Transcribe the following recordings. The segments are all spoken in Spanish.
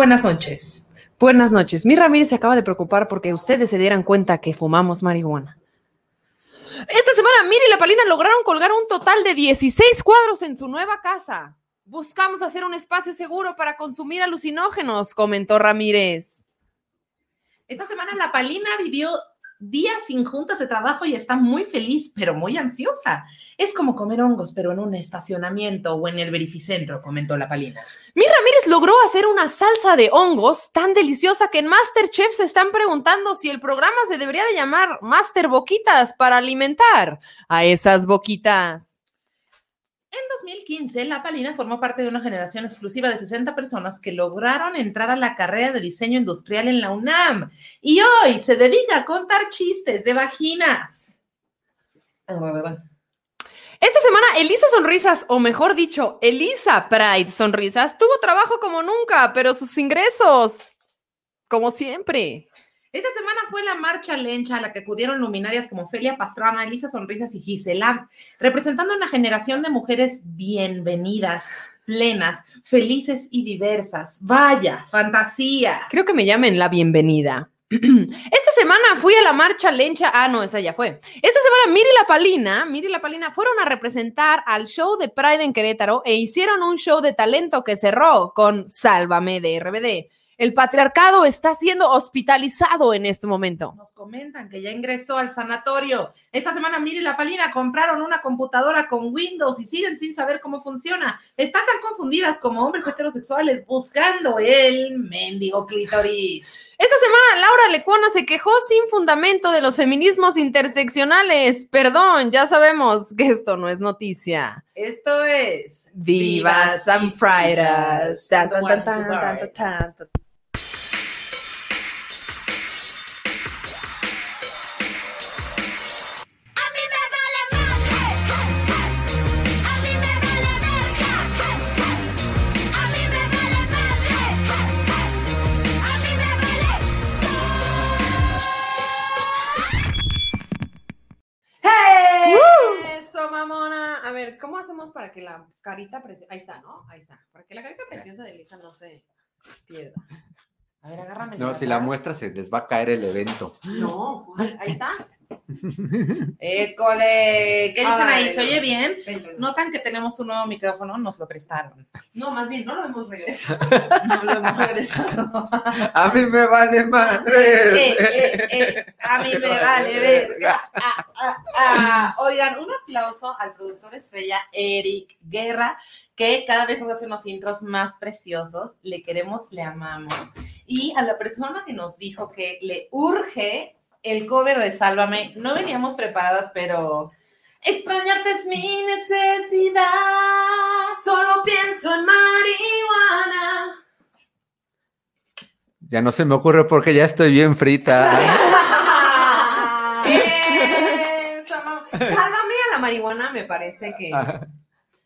Buenas noches. Buenas noches. Mi Ramírez se acaba de preocupar porque ustedes se dieran cuenta que fumamos marihuana. Esta semana, Miri y la Palina lograron colgar un total de 16 cuadros en su nueva casa. Buscamos hacer un espacio seguro para consumir alucinógenos, comentó Ramírez. Esta semana la Palina vivió días sin juntas de trabajo y está muy feliz, pero muy ansiosa. Es como comer hongos, pero en un estacionamiento o en el verificentro, comentó la Palina. Mi Ramírez logró hacer una salsa de hongos tan deliciosa que en Masterchef se están preguntando si el programa se debería de llamar Master Boquitas para alimentar a esas boquitas. En 2015, La Palina formó parte de una generación exclusiva de 60 personas que lograron entrar a la carrera de diseño industrial en la UNAM y hoy se dedica a contar chistes de vaginas. Esta semana, Elisa Sonrisas, o mejor dicho, Elisa Pride Sonrisas, tuvo trabajo como nunca, pero sus ingresos, como siempre. Esta semana fue la marcha lencha a la que acudieron luminarias como Felia Pastrana, Elisa Sonrisas y Gisela, representando una generación de mujeres bienvenidas, plenas, felices y diversas. Vaya, fantasía. Creo que me llamen la bienvenida. Esta semana fui a la marcha lencha. Ah, no, esa ya fue. Esta semana Miri la Palina, Miri la Palina fueron a representar al show de Pride en Querétaro e hicieron un show de talento que cerró con Sálvame de RBD. El patriarcado está siendo hospitalizado en este momento. Nos comentan que ya ingresó al sanatorio. Esta semana Miri y la Palina compraron una computadora con Windows y siguen sin saber cómo funciona. Están tan confundidas como hombres heterosexuales buscando el mendigo clítoris. Esta semana Laura Lecuona se quejó sin fundamento de los feminismos interseccionales. Perdón, ya sabemos que esto no es noticia. Esto es Divas and Fridays. ¿Cómo hacemos para que la carita preciosa. Ahí está, ¿no? Ahí está. Para que la carita preciosa de Lisa no se pierda. A ver, agárrame. No, si la muestra se les va a caer el evento. No, ahí está. École. ¿Qué dicen ahí? ¿Se oye bien? Notan que tenemos un nuevo micrófono, nos lo prestaron. No, más bien, no lo hemos regresado. No lo hemos regresado. A mí me vale Eh, madre. eh, eh, a mí me vale verga. Ah, ah, ah. Oigan, un aplauso al productor estrella Eric Guerra, que cada vez nos hace unos intros más preciosos. Le queremos, le amamos. Y a la persona que nos dijo que le urge el cover de Sálvame, no veníamos preparadas, pero extrañarte es mi necesidad. Solo pienso en marihuana. Ya no se me ocurre porque ya estoy bien frita. Eso, Sálvame a la marihuana, me parece que.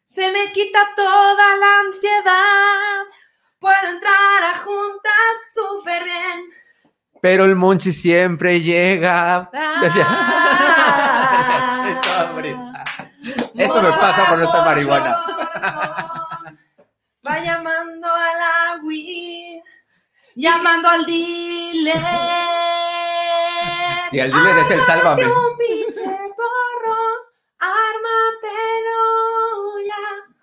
Se me quita toda la ansiedad. Puedo entrar a juntas súper bien. Pero el monchi siempre llega. Ah. Estoy. Eso me pasa por esta marihuana. Va llamando a la Wii, llamando al dealer. Si el dealer es el sálvame. Un pinche porro, ármatelo ya.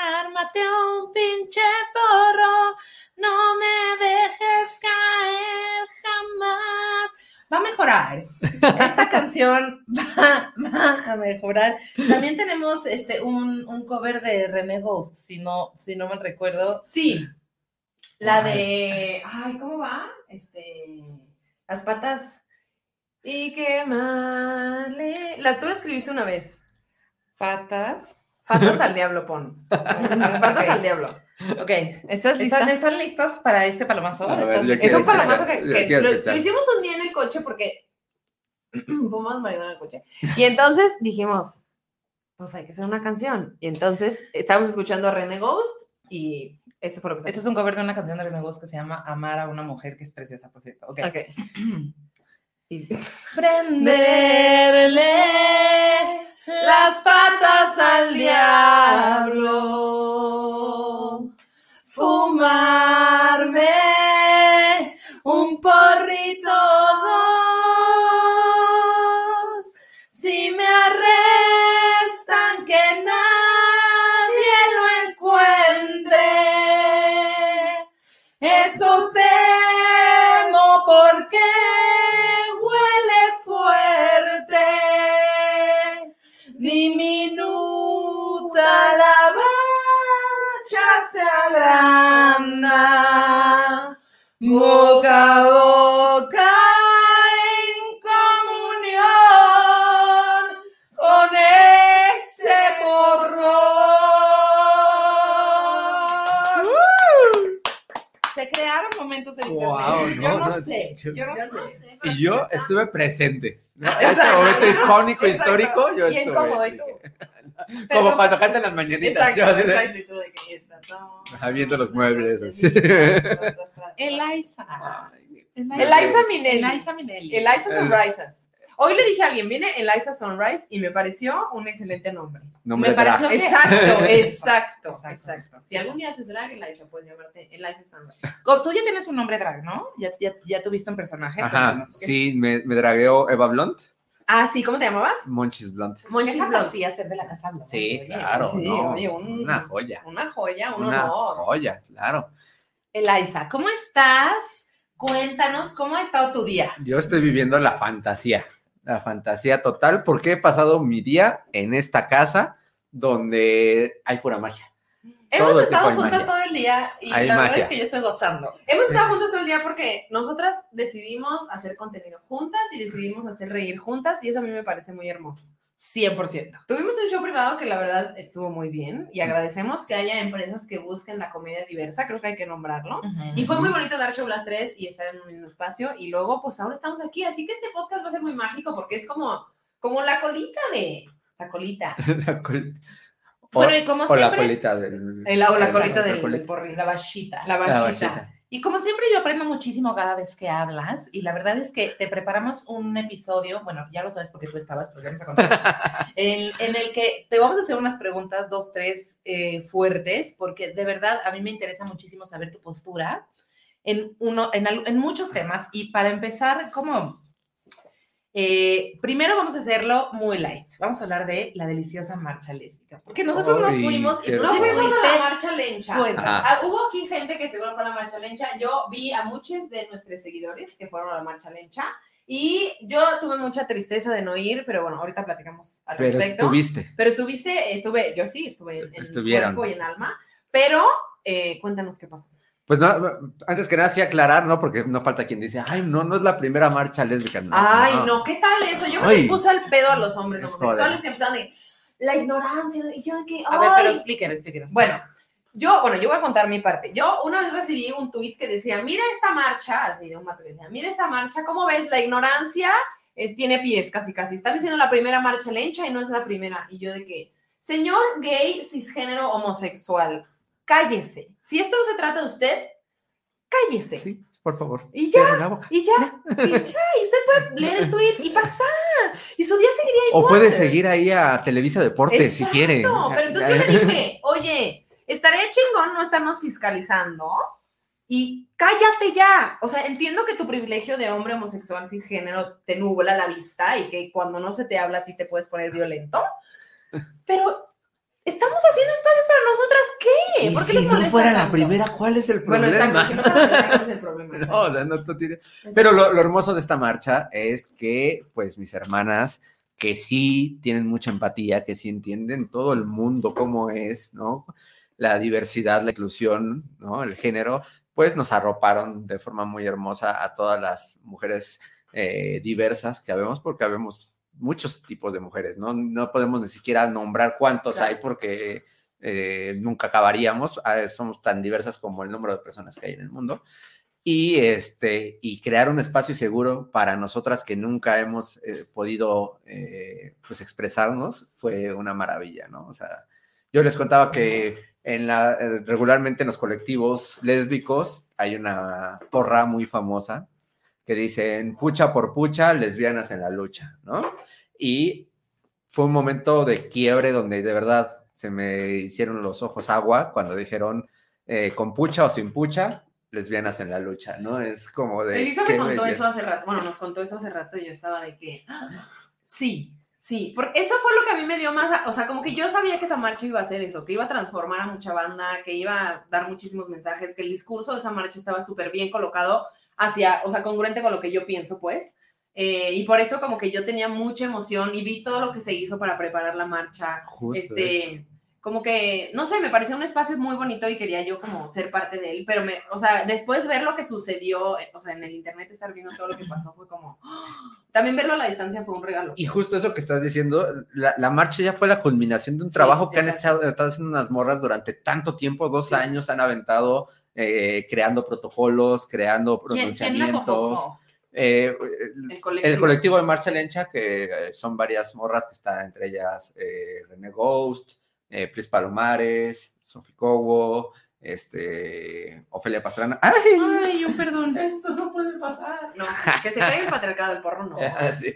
Ármate un pinche porro, no me dejes caer jamás. Va a mejorar. Esta canción va, va a mejorar. También tenemos este, un, un cover de René Ghost, si no, si no me recuerdo. Sí. La de. Ay, ¿cómo va? Este. Las patas. Y quemarle. La tú la escribiste una vez. Patas. Patas al diablo, pon. Patas al diablo. Ok. ¿Estás lista? ¿Están, están listos para este palomazo? A ver, ¿Estás ya listo? Es un palomazo que, que lo, lo hicimos un día en el coche porque fumamos marihuana en el coche. Y entonces dijimos, pues hay que hacer una canción. Y entonces estábamos escuchando a René Ghost y este fue lo que Este es un cover de una canción de René Ghost que se llama Amar a una mujer que es preciosa, por cierto. Ok. Ok. Y- Prenderle las patas al diablo, fumarme yo está. estuve presente. ¿no? Este momento icónico, Exacto. histórico, yo Bien estuve. cómodo, ¿y tú? Pero- Como cuando cantan las mañanitas. Exacto, yo exacto. Y tú de que estas son. Ajá, viendo los muebles, así. Eliza. Ay, Eliza Minnelli. Eliza Minnelli. Eliza El- Sunrises. Hoy le dije a alguien, viene Eliza Sunrise y me pareció un excelente nombre. Nombre Me pareció que- Exacto, exacto, Exacto. exacto. Si algún día haces drag, Eliza, puedes llamarte Eliza Sunrise. Tú ya tienes un nombre drag, ¿no? Ya, ya, ya tuviste un personaje. Ajá, sí, me, me dragueó Eva Blunt, Ah, sí, ¿cómo te llamabas? Monchis Blunt. Monchis Blond. fantasía ser de la casa Blanca, Sí, oye. claro, sí, ¿no? oye, un- una joya. Una joya, un Una honor. joya, claro. Eliza, ¿cómo estás? Cuéntanos, ¿cómo ha estado tu día? Yo estoy viviendo la fantasía, la fantasía total, porque he pasado mi día en esta casa donde hay pura magia. Hemos Todo el estado juntas magia. todo el día y Hay la verdad es que yo estoy gozando. Hemos estado juntos todo el día porque nosotras decidimos hacer contenido juntas y decidimos hacer reír juntas y eso a mí me parece muy hermoso. 100%. Tuvimos un show privado que la verdad estuvo muy bien y agradecemos que haya empresas que busquen la comedia diversa, creo que hay que nombrarlo. Y fue muy bonito dar show las tres y estar en un mismo espacio. Y luego, pues ahora estamos aquí. Así que este podcast va a ser muy mágico porque es como, como la colita de. La colita. La col- o, Bueno, y como o la siempre, colita del... El, o la Exacto, colita la del, colita. del porrín. la vachita. La la vachita. Y como siempre yo aprendo muchísimo cada vez que hablas y la verdad es que te preparamos un episodio, bueno, ya lo sabes porque tú estabas, pero ya vamos a contar, en, en el que te vamos a hacer unas preguntas, dos, tres eh, fuertes, porque de verdad a mí me interesa muchísimo saber tu postura en, uno, en muchos temas. Y para empezar, como... eh, primero vamos a hacerlo muy light. Vamos a hablar de la deliciosa marcha lésbica. Porque nosotros no fuimos y No fuimos fuiste. a la marcha lencha. Ah, hubo aquí gente que seguro fue a la marcha lencha. Yo vi a muchos de nuestros seguidores que fueron a la marcha lencha. Y yo tuve mucha tristeza de no ir, pero bueno, ahorita platicamos al Pero respecto. estuviste. Pero estuviste, estuve, yo sí, estuve en, en cuerpo y en alma. Pero eh, cuéntanos qué pasó. Pues no, antes que nada, sí aclarar, ¿no? Porque no falta quien dice, ay, no, no es la primera marcha lésbica. No, Ay, no, ¿qué tal eso? Yo me Ay. puse al pedo a los hombres Es homosexuales que empezaron de la ignorancia. Y yo de que, A ver, pero ay. explíquenos, explíquenos. Bueno, yo, bueno, yo voy a contar mi parte. Yo una vez recibí un tuit que decía, mira esta marcha, así de un mato que decía, mira esta marcha, ¿cómo ves? La ignorancia eh, tiene pies casi casi. Está diciendo la primera marcha lencha y no es la primera. Y yo de que, señor gay, cisgénero, homosexual, cállese. Si esto no se trata de usted, cállese. Sí, por favor. Y ya. Y ya, y ya, y usted puede leer el tuit y pasar. Y su día seguiría igual. O puede seguir ahí a Televisa Deportes si Exacto, quiere. Pero entonces yo le dije, oye, estaría chingón no estarnos fiscalizando y cállate ya. O sea, entiendo que tu privilegio de hombre homosexual cisgénero te nubla la vista y que cuando no se te habla a ti te puedes poner violento, pero estamos haciendo espacios para nosotras, ¿qué? Y ¿Por qué si les no fuera la primera, ¿cuál es el Bueno, problema? exacto, si no fuera la primera, ¿cuál es el problema? No, o sea, no, no tiene- Pero lo, lo hermoso de esta marcha es que, pues, mis hermanas, que sí tienen mucha empatía, que sí entienden todo el mundo cómo es, ¿no? La diversidad, la inclusión, ¿no? El género, pues nos arroparon de forma muy hermosa a todas las mujeres eh, diversas que habemos, porque habemos muchos tipos de mujeres, ¿no? No podemos ni siquiera nombrar cuántos Claro. hay porque eh, nunca acabaríamos, Ah, somos tan diversas como el número de personas que hay en el mundo y este y crear un espacio seguro para nosotras que nunca hemos eh, podido eh, pues expresarnos fue una maravilla, ¿no? O sea, yo les contaba que en la regularmente en los colectivos lésbicos hay una porra muy famosa que dicen pucha por pucha, lesbianas en la lucha, ¿no? Y fue un momento de quiebre donde de verdad se me hicieron los ojos agua cuando dijeron eh, con pucha o sin pucha, lesbianas en la lucha, ¿no? Es como de... Elisa me contó belleza. eso hace rato, bueno, nos contó eso hace rato y yo estaba de que, "Ah, sí, sí, porque eso fue lo que a mí me dio más, o sea, como que yo sabía que esa marcha iba a hacer eso, que iba a transformar a mucha banda, que iba a dar muchísimos mensajes, que el discurso de esa marcha estaba súper bien colocado, hacia, o sea, congruente con lo que yo pienso, pues. Eh, y por eso como que yo tenía mucha emoción y vi todo lo que se hizo para preparar la marcha. Justo eso. este, como que, no sé, me parecía un espacio muy bonito y quería yo como ser parte de él, pero me, o sea, después ver lo que sucedió, o sea, en el internet estar viendo todo lo que pasó fue como, también verlo a la distancia fue un regalo. Y justo eso que estás diciendo, la, la marcha ya fue la culminación de un Sí, trabajo que han echado, están haciendo unas morras durante tanto tiempo, dos Sí. años han aventado, eh, creando protocolos, creando ¿Quién, quién la pronunciamientos. Eh, El colectivo. el colectivo de Marcha Lencha, que eh, son varias morras que están entre ellas eh, René Ghost, eh, Pris Palomares, Sofi Cobo, este, Ofelia Pastrana. ¡Ay! Ay, yo perdón. Esto no puede pasar. No, que se caiga el patriarcado del porro, no. Ah, sí.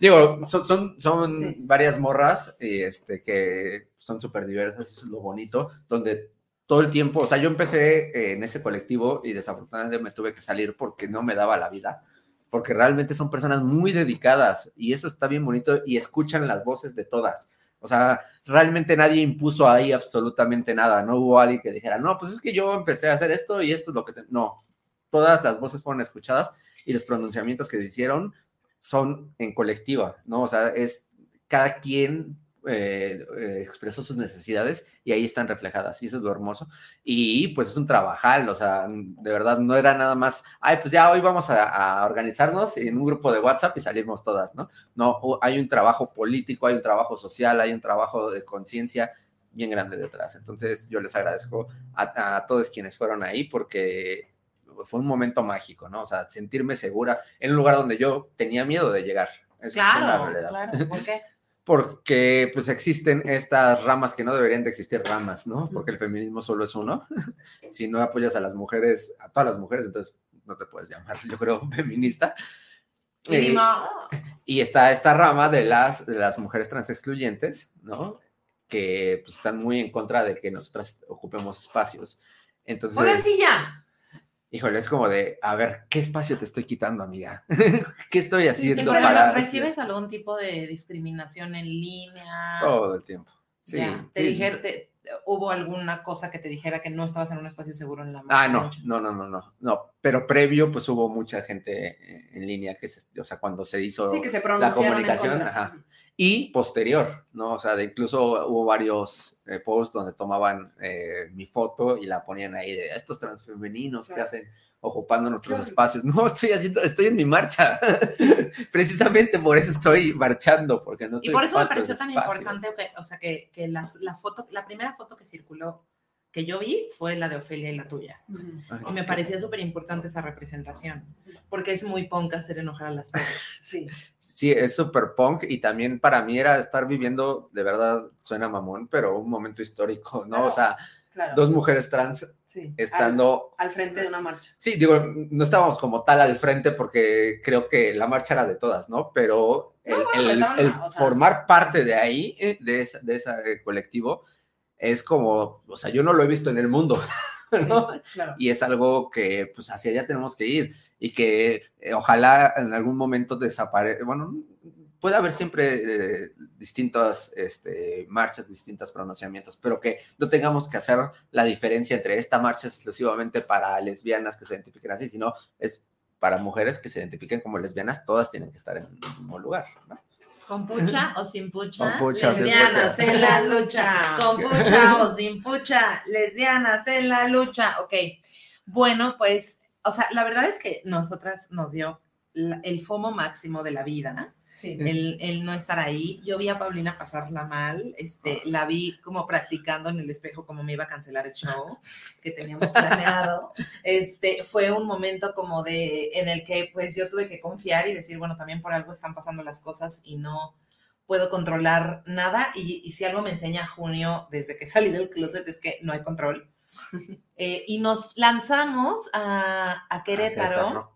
Digo, son, son, son Sí. varias morras y este, que son súper diversas, eso es lo bonito, donde todo el tiempo, o sea, yo empecé eh, en ese colectivo y desafortunadamente me tuve que salir porque no me daba la vida, porque realmente son personas muy dedicadas y eso está bien bonito y escuchan las voces de todas. O sea, realmente nadie impuso ahí absolutamente nada, no hubo alguien que dijera, no, pues es que yo empecé a hacer esto y esto es lo que... te-". No, todas las voces fueron escuchadas y los pronunciamientos que se hicieron son en colectiva, ¿no? O sea, es cada quien eh, eh, expresó sus necesidades y ahí están reflejadas, y eso es lo hermoso. Y pues es un trabajal, o sea, de verdad no era nada más, ay, pues ya hoy vamos a, a organizarnos en un grupo de WhatsApp y salimos todas, ¿no? No, hay un trabajo político, hay un trabajo social, hay un trabajo de conciencia bien grande detrás. Entonces yo les agradezco a, a todos quienes fueron ahí porque fue un momento mágico, ¿no? O sea, sentirme segura en un lugar donde yo tenía miedo de llegar. Eso es una Claro, realidad. claro. ¿Por qué? Porque pues existen estas ramas que no deberían de existir ramas, ¿no? Porque el feminismo solo es uno. si no apoyas a las mujeres, a todas las mujeres, entonces no te puedes llamar, yo creo, feminista. Y Eh, y está esta rama de las, de las mujeres trans excluyentes, ¿no? Que pues, están muy en contra de que nosotras ocupemos espacios. Entonces, Oigan, sí, ya. Híjole, es como de, a ver, ¿qué espacio te estoy quitando, amiga? ¿Qué estoy ¿Y haciendo para...? ¿Recibes algún tipo de discriminación en línea? Todo el tiempo. Sí, Ya. ¿Te sí. dijeron, te- ¿Hubo alguna cosa que te dijera que no estabas en un espacio seguro en la Ah, no, marcha? no, no, no, no, no. Pero previo, pues hubo mucha gente eh, en línea que se, o sea, cuando se hizo Sí, que se la comunicación, ajá. Y posterior, ¿no? O sea, de incluso hubo varios eh, posts donde tomaban eh, mi foto y la ponían ahí de estos transfemeninos que Claro. hacen ocupando nuestros espacios. No, estoy haciendo, estoy en mi marcha. Precisamente por eso estoy marchando, porque no Y estoy por eso me pareció tan espacios. importante, que, o sea, que, que las- la foto, la primera foto que circuló que yo vi fue la de Ofelia y la tuya. Ay, Y me parecía súper importante esa representación, porque es muy punk hacer enojar a las dos. Sí. Sí, es súper punk y también para mí era estar viviendo, de verdad, suena mamón, pero un momento histórico, ¿no? O sea, Claro. dos mujeres trans sí. estando... Al, al frente de una marcha. Sí, digo, no estábamos como tal al frente porque creo que la marcha era de todas, ¿no? Pero el, No, bueno, el- estaban, el o sea- formar parte de ahí, eh, de, esa- de ese colectivo, es como, o sea, yo no lo he visto en el mundo, ¿no? Claro. y es algo que pues hacia allá tenemos que ir y que eh, ojalá en algún momento desaparezca, bueno, puede haber siempre eh, distintas este, marchas, distintos pronunciamientos, pero que no tengamos que hacer la diferencia entre esta marcha es exclusivamente para lesbianas que se identifiquen así, sino es para mujeres que se identifiquen como lesbianas, todas tienen que estar en el mismo lugar, ¿no? ¿Con pucha o sin pucha? Con pucha o sin lesbianas pucha. en la lucha. Con pucha o sin pucha. Lesbianas en la lucha. Ok. Bueno, pues, o sea, la verdad es que nosotras nos dio el fomo máximo de la vida. Sí. el, el no estar ahí. Yo vi a Paulina pasarla mal, este, la vi como practicando en el espejo como me iba a cancelar el show que teníamos planeado. Este, fue un momento como de, en el que pues yo tuve que confiar y decir, bueno, también por algo están pasando las cosas y no puedo controlar nada. Y, y si algo me enseña Junio desde que salí del closet es que no hay control. Eh, y nos lanzamos a, a Querétaro a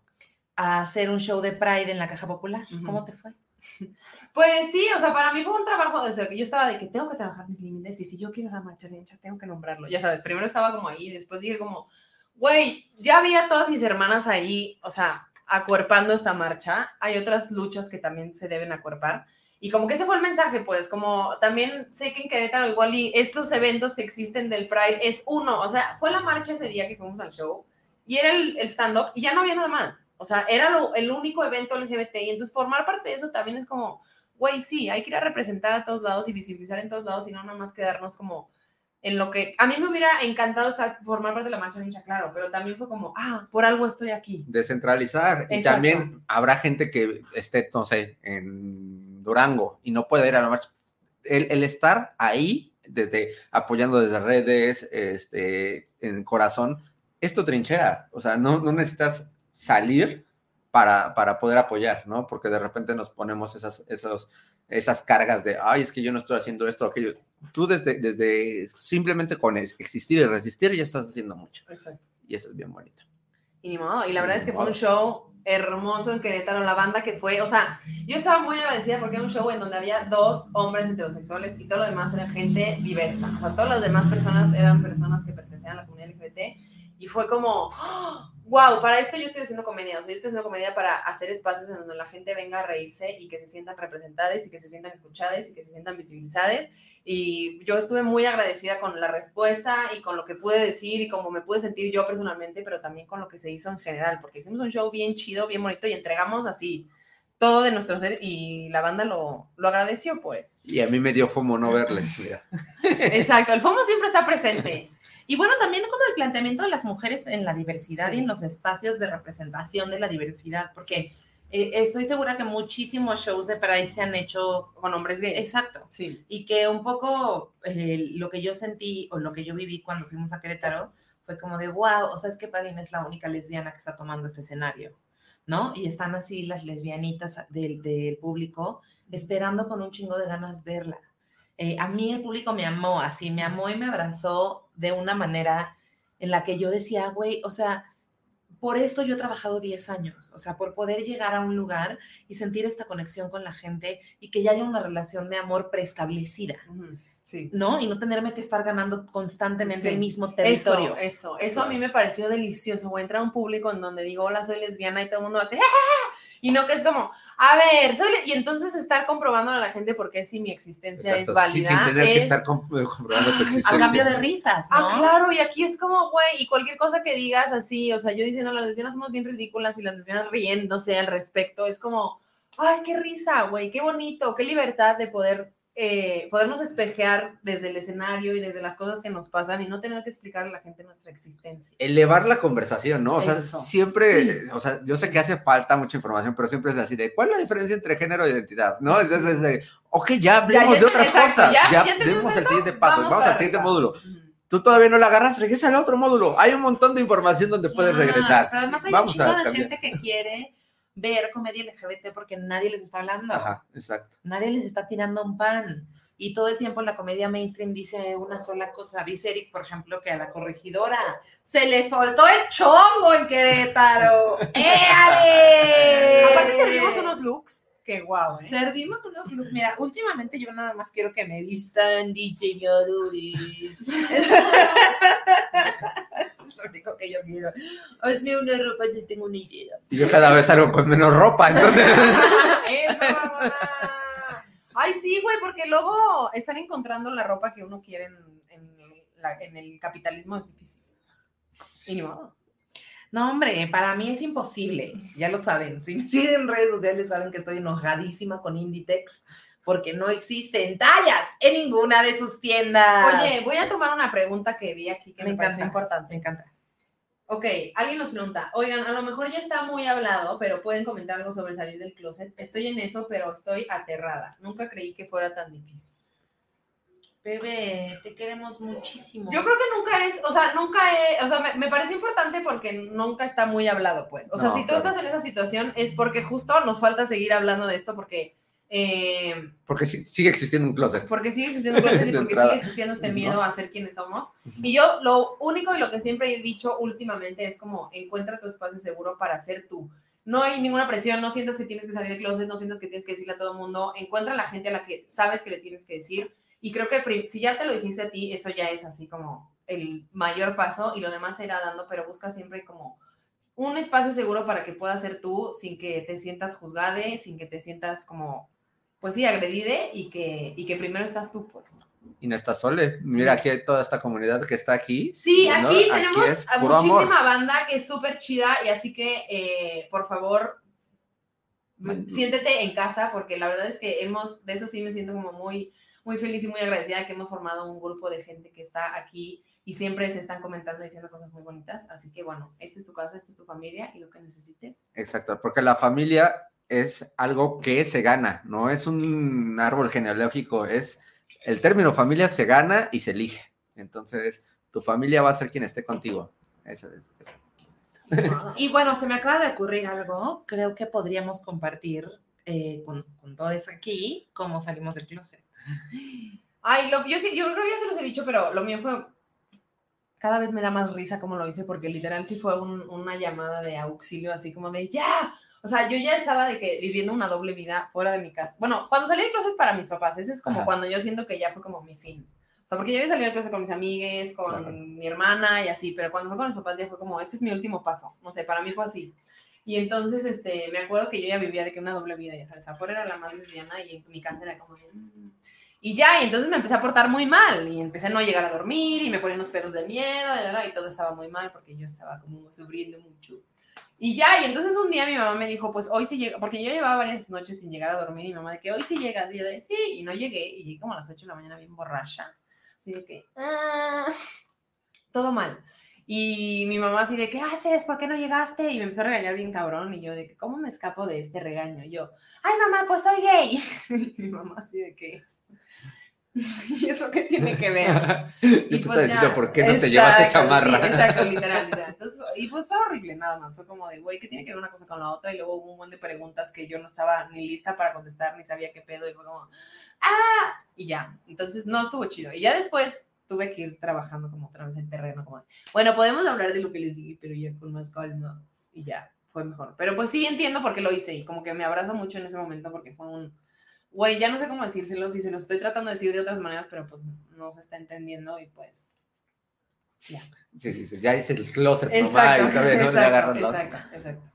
hacer un show de Pride en la Caja Popular. ¿Cómo te fue? Pues sí, o sea, para mí fue un trabajo desde que yo estaba de que tengo que trabajar mis límites y si yo quiero la marcha lencha, tengo que nombrarlo. Ya sabes, primero estaba como ahí, después dije como, güey, ya vi a todas mis hermanas ahí, o sea, acuerpando esta marcha. Hay otras luchas que también se deben acuerpar. Y como que ese fue el mensaje, pues, como también sé que en Querétaro igual y estos eventos que existen del Pride es uno, o sea, fue la marcha ese día que fuimos al show y era el, el stand-up y ya no había nada más. O sea, era lo- el único evento LGBT y entonces formar parte de eso también es como, güey, sí, hay que ir a representar a todos lados y visibilizar en todos lados y no nada más quedarnos como en lo que a mí me hubiera encantado estar, formar parte de la marcha ninja, claro, pero también fue como, ah, por algo estoy aquí. descentralizar. Y también habrá gente que esté, no sé, en Durango y no puede ir a la marcha. El, el estar ahí, desde apoyando desde redes, este, en corazón, esto trinchera. O sea, no, no necesitas salir para, para poder apoyar, ¿no? Porque de repente nos ponemos esas, esos, esas cargas de, ay, es que yo no estoy haciendo esto o aquello. Tú desde, desde simplemente con existir y resistir ya estás haciendo mucho. Exacto. Y eso es bien bonito. Y ni modo. Y la verdad Ni es que fue modo. un show hermoso en Querétaro, la banda que fue, o sea, yo estaba muy agradecida porque era un show en donde había dos hombres heterosexuales y todo lo demás era gente diversa. O sea, todas las demás personas eran personas que pertenecían a la comunidad LGBT y fue como, wow, para esto yo estoy haciendo comedia. O sea, yo estoy haciendo comedia para hacer espacios en donde la gente venga a reírse y que se sientan representadas y que se sientan escuchadas y que se sientan visibilizadas. Y yo estuve muy agradecida con la respuesta y con lo que pude decir y cómo me pude sentir yo personalmente, pero también con lo que se hizo en general, porque hicimos un show bien chido, bien bonito y entregamos así todo de nuestro ser y la banda lo, lo agradeció, pues. Y a mí me dio fomo no verles. mira. Exacto, el FOMO siempre está presente. Y bueno, también como el planteamiento de las mujeres en la diversidad y en los espacios de representación de la diversidad, porque eh, estoy segura que muchísimos shows de Pride se han hecho Con hombres gays. exacto. Sí. Y que un poco eh, lo que yo sentí o lo que yo viví cuando fuimos a Querétaro fue como de, wow, o sea, es que Padina es la única lesbiana que está tomando este escenario, ¿no? Y están así las lesbianitas del, del público esperando con un chingo de ganas verla. Eh, a mí el público me amó, así, me amó y me abrazó de una manera en la que yo decía, güey, o sea, por esto yo he trabajado 10 años, o sea, por poder llegar a un lugar y sentir esta conexión con la gente y que ya haya una relación de amor preestablecida, Ujú, Sí. ¿no? Y no tenerme que estar ganando constantemente Sí. el mismo territorio. Eso, eso, eso a mí me pareció delicioso. Voy a entrar a un público en donde digo, hola, soy lesbiana y todo el mundo hace, ¡Ah! Y no que es como, a ver, soy le-", y entonces estar comprobando a la gente por qué si mi existencia Exacto, es sí, válida. sin tener que es- estar comp- comprobando tu Ah, A existencia. cambio de risas, ¿no? Ah, claro, y aquí es como, güey, y cualquier cosa que digas así, o sea, yo diciendo, las lesbianas somos bien ridículas y las lesbianas riéndose al respecto, es como, ay, qué risa, güey, qué bonito, qué libertad de poder, eh, podernos espejear desde el escenario y desde las cosas que nos pasan y no tener que explicarle a la gente nuestra existencia. Elevar la conversación, ¿no? O sea, siempre, o sea, yo sé que hace falta mucha información, pero siempre es así de, ¿cuál es la diferencia entre género e identidad? ¿No? Entonces, es de, ok, ya hablemos ya de otras exacto, cosas, ya- ya, demos el siguiente paso, vamos al siguiente módulo. Tú todavía no la agarras, regresa al otro módulo. Hay un montón de información donde puedes regresar. Pero además hay Vamos un a chingo de gente que quiere ver comedia LGBT porque nadie les está hablando. Ajá, exacto. Nadie les está tirando un pan. Y todo el tiempo la comedia mainstream dice una sola cosa. Dice Eric, por ejemplo, que a la corregidora se le soltó el chongo en Querétaro. ¡Éale! Aparte servimos unos looks, que guau, ¿eh? Servimos unos looks. Mira, últimamente yo nada más quiero que me vistan DJ Mioduris. Lo único que yo quiero. Hazme una ropa si tengo una idea. Y yo cada vez salgo con menos ropa, entonces... Eso, mamona. Ay, sí, güey, porque luego están encontrando la ropa que uno quiere en, en la- en el capitalismo, es difícil. Y ni modo. No, hombre, para mí es imposible. Ya lo saben. Si me siguen en redes sociales, saben que estoy enojadísima con Inditex porque no existen tallas en ninguna de sus tiendas. Oye, voy a tomar una pregunta que vi aquí que me, Me parece encanta. importante. me encanta. Ok, alguien nos pregunta, oigan, a lo mejor ya está muy hablado, pero pueden comentar algo sobre salir del closet. Estoy en eso, pero estoy aterrada. Nunca creí que fuera tan difícil. Bebé, te queremos muchísimo. Yo creo que nunca es, o sea, nunca he, o sea, me, me parece importante porque nunca está muy hablado, pues. O sea, No, si tú claro. estás en esa situación es porque justo nos falta seguir hablando de esto porque, eh, Porque sigue existiendo un closet. porque sigue existiendo el closet y porque entrada. sigue existiendo este miedo a ser quienes somos. Ujú. Y yo lo único y lo que siempre he dicho últimamente es como encuentra tu espacio seguro para ser tú. No hay ninguna presión, no sientas que tienes que salir del closet, no sientas que tienes que decirle a todo el mundo. Encuentra a la gente a la que sabes que le tienes que decir. Y creo que si ya te lo dijiste a ti, eso ya es así como el mayor paso y lo demás se irá dando, pero busca siempre como un espacio seguro para que puedas ser tú sin que te sientas juzgada, sin que te sientas como pues sí, agredide y que, y que primero estás tú, pues. Y no está sole. Mira aquí hay toda esta comunidad que está aquí. Sí, ¿no? aquí tenemos a amor. muchísima banda que es súper chida y así que, eh, por favor, Man- siéntete en casa porque la verdad es que hemos, de eso sí me siento como muy, muy feliz y muy agradecida que hemos formado un grupo de gente que está aquí y siempre se están comentando y diciendo cosas muy bonitas. Así que bueno, esta es tu casa, esta es tu familia y lo que necesites. Exacto, porque la familia es algo que se gana, no es un árbol genealógico, es el término familia se gana y se elige. Entonces, tu familia va a ser quien esté contigo. Es. Y bueno, se me acaba de ocurrir algo. Creo que podríamos compartir eh, con, con todos aquí cómo salimos del closet. Ay, lo, yo, sí, yo creo que ya se los he dicho, pero lo mío fue... Cada vez me da más risa como lo hice porque literal sí fue un- una llamada de auxilio así como de ya. O sea, yo ya estaba de que viviendo una doble vida fuera de mi casa. Bueno, cuando salí del closet para mis papás, ese es como Ajá. cuando yo siento que ya fue como mi fin. O sea, porque yo había salido del closet con mis amigues, con mi hermana y así, pero cuando fue con mis papás ya fue como, este es mi último paso. No sé, para mí fue así. Y entonces, este, me acuerdo que yo ya vivía de que una doble vida, ya sabes, afuera era la más lesbiana y en mi casa era como de... "Mm". Y ya, y entonces me empecé a portar muy mal y empecé a no llegar a dormir y me ponía unos pedos de miedo y todo estaba muy mal porque yo estaba como sufriendo mucho. Y ya, y entonces un día mi mamá me dijo, pues hoy sí llega, porque yo llevaba varias noches sin llegar a dormir y mi mamá de que hoy sí llegas, y yo de sí, y no llegué, y llegué como a las 8 de la mañana bien borracha, así de que, "Ah", todo mal. Y mi mamá así de, ¿qué haces? ¿Por qué no llegaste? Y me empezó a regañar bien cabrón, y yo de, ¿cómo me escapo de este regaño? Y yo, ay mamá, pues soy gay. Y mi mamá así de que, ¿y eso qué tiene que ver? Yo Y te pues diciendo, ¿por qué no te llevaste exacto, chamarra? Sí, exacto, literal, literal. Entonces, y pues fue horrible, nada más. Fue como de, güey, ¿qué tiene que ver una cosa con la otra? Y luego hubo un montón de preguntas que yo no estaba ni lista para contestar, ni sabía qué pedo. Y fue como, ¡ah! Y ya. Entonces, no estuvo chido. Y ya después tuve que ir trabajando como otra vez en terreno, como, bueno, podemos hablar de lo que les dije, pero ya con más calma. Y ya, fue mejor. Pero pues sí entiendo por qué lo hice y como que me abraza mucho en ese momento porque fue un, güey, ya no sé cómo decírselo, si se los estoy tratando de decir de otras maneras, pero pues no se está entendiendo y pues ya. Sí, sí, sí, ya hice el closet, mamá, Exacto, y todavía no le exacto, agarran la- exacto, exacto.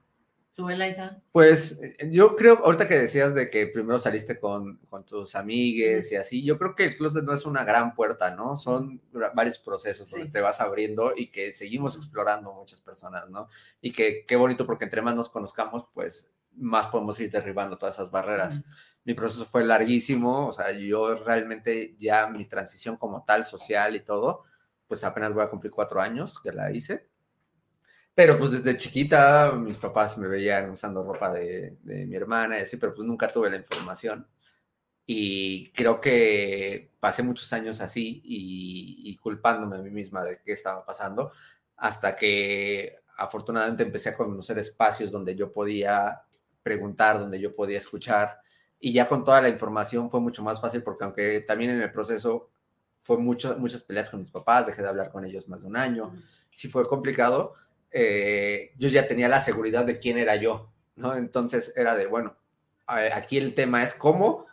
¿Tú, Eliza? Pues yo creo, ahorita que decías de que primero saliste con, con tus amigues y así, yo creo que el closet no es una gran puerta, ¿no? Son varios procesos donde Sí. te vas abriendo y que seguimos explorando muchas personas, ¿no? Y que qué bonito porque entre más nos conozcamos, pues más podemos ir derribando todas esas barreras. Mi proceso fue larguísimo, o sea, yo realmente ya mi transición como tal, social y todo, pues apenas voy a cumplir cuatro años que la hice. Pero pues desde chiquita mis papás me veían usando ropa de, mi hermana y así, pero pues nunca tuve la información. Y creo que pasé muchos años así y, y culpándome a mí misma de qué estaba pasando, hasta que afortunadamente empecé a conocer espacios donde yo podía preguntar, donde yo podía escuchar. Y ya con toda la información fue mucho más fácil porque aunque también en el proceso fue mucho, muchas peleas con mis papás, dejé de hablar con ellos más de un año, sí fue complicado, eh, yo ya tenía la seguridad de quién era yo, ¿no? Entonces era de, bueno, a- aquí el tema es cómo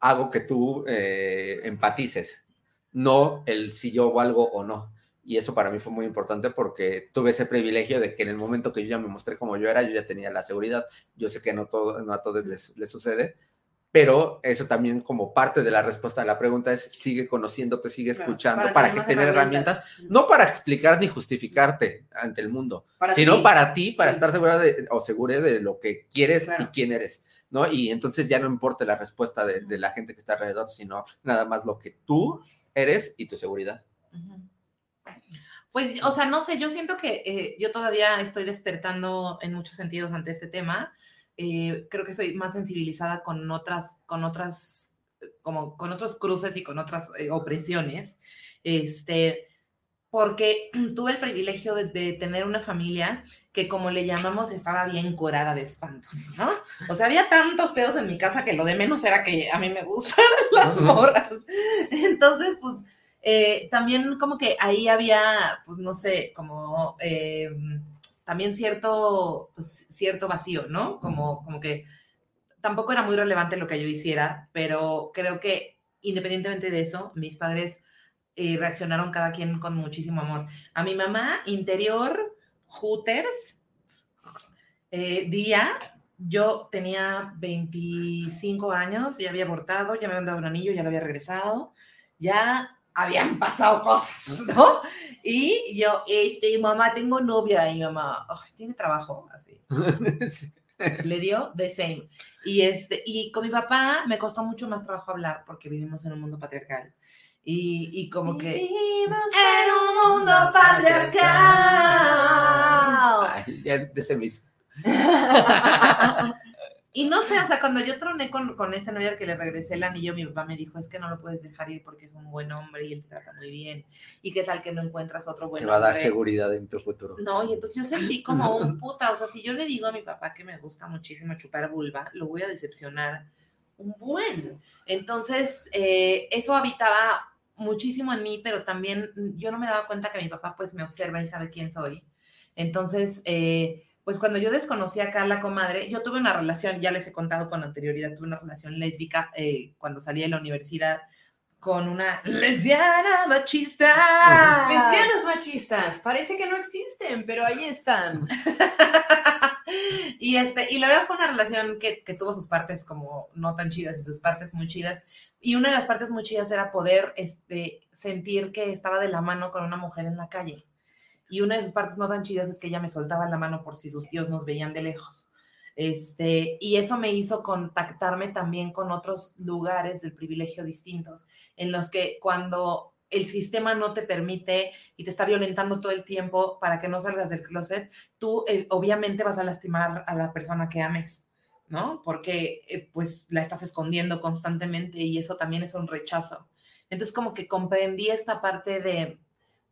hago que tú eh, empatices, no el si yo valgo o no. Y eso para mí fue muy importante porque tuve ese privilegio de que en el momento que yo ya me mostré como yo era, yo ya tenía la seguridad. Yo sé que no, todo, no a todos les, les sucede, pero eso también como parte de la respuesta a la pregunta es sigue conociéndote, sigue Claro, escuchando para que tener herramientas. herramientas, no para explicar ni justificarte ante el mundo, Para sino ti. para ti, para Sí. estar segura de, o segura de lo que quieres Claro. y quién eres, ¿no? Y entonces ya no importa la respuesta de, de la gente que está alrededor, sino nada más lo que tú eres y tu seguridad. Pues, o sea, no sé, yo siento que eh, yo todavía estoy despertando en muchos sentidos ante este tema. Eh, creo que soy más sensibilizada con otras, con otras, eh, como con otros cruces y con otras eh, opresiones. Este, porque tuve el privilegio de, de tener una familia que, como le llamamos, estaba bien curada de espantos, ¿no? O sea, había tantos pedos en mi casa que lo de menos era que a mí me gustan las morras. Entonces, pues, eh, también como que ahí había, pues no sé, como eh, también cierto, pues, cierto vacío, ¿no? Como, como que tampoco era muy relevante lo que yo hiciera, pero creo que independientemente de eso, mis padres eh, reaccionaron cada quien con muchísimo amor. A mi mamá, interior, hooters, eh, día, yo tenía 25 años, ya había abortado, ya me habían dado un anillo, ya lo había regresado, ya habían pasado cosas, ¿no? Y yo, este, mamá, tengo novia, y mamá, "Ay, tiene trabajo, así. Sí. Le dio the same. Y, este, y con mi papá me costó mucho más trabajo hablar porque vivimos en un mundo patriarcal. Y, y como que... En un mundo patriarcal. Ay, ya de ese mismo. Y no sé, o sea, cuando yo troné con, con ese novio al que le regresé el anillo, mi papá me dijo, es que no lo puedes dejar ir porque es un buen hombre y él te trata muy bien. ¿Y qué tal que no encuentras otro buen Te va a dar hombre? seguridad en tu futuro. No, y entonces yo sentí como un puta, o sea, si yo le digo a mi papá que me gusta muchísimo chupar vulva, lo voy a decepcionar un buen. Entonces, eh, eso habitaba muchísimo en mí, pero también yo no me daba cuenta que mi papá pues me observa y sabe quién soy. Entonces, eh, pues cuando yo desconocí a Carla comadre, yo tuve una relación, ya les he contado con anterioridad, tuve una relación lésbica eh, cuando salí de la universidad con una lesbiana machista. Lesbianas machistas, parece que no existen, pero ahí están. y este, y la verdad fue una relación que, que tuvo sus partes como no tan chidas y sus partes muy chidas. Y una de las partes muy chidas era poder este, sentir que estaba de la mano con una mujer en la calle. Y una de sus partes no tan chidas es que ella me soltaba la mano por si sus tíos nos veían de lejos. Este, y eso me hizo contactarme también con otros lugares del privilegio distintos, en los que cuando el sistema no te permite y te está violentando todo el tiempo para que no salgas del closet, tú eh, obviamente vas a lastimar a la persona que ames, ¿no? Porque eh, pues la estás escondiendo constantemente y eso también es un rechazo. Entonces como que comprendí esta parte de,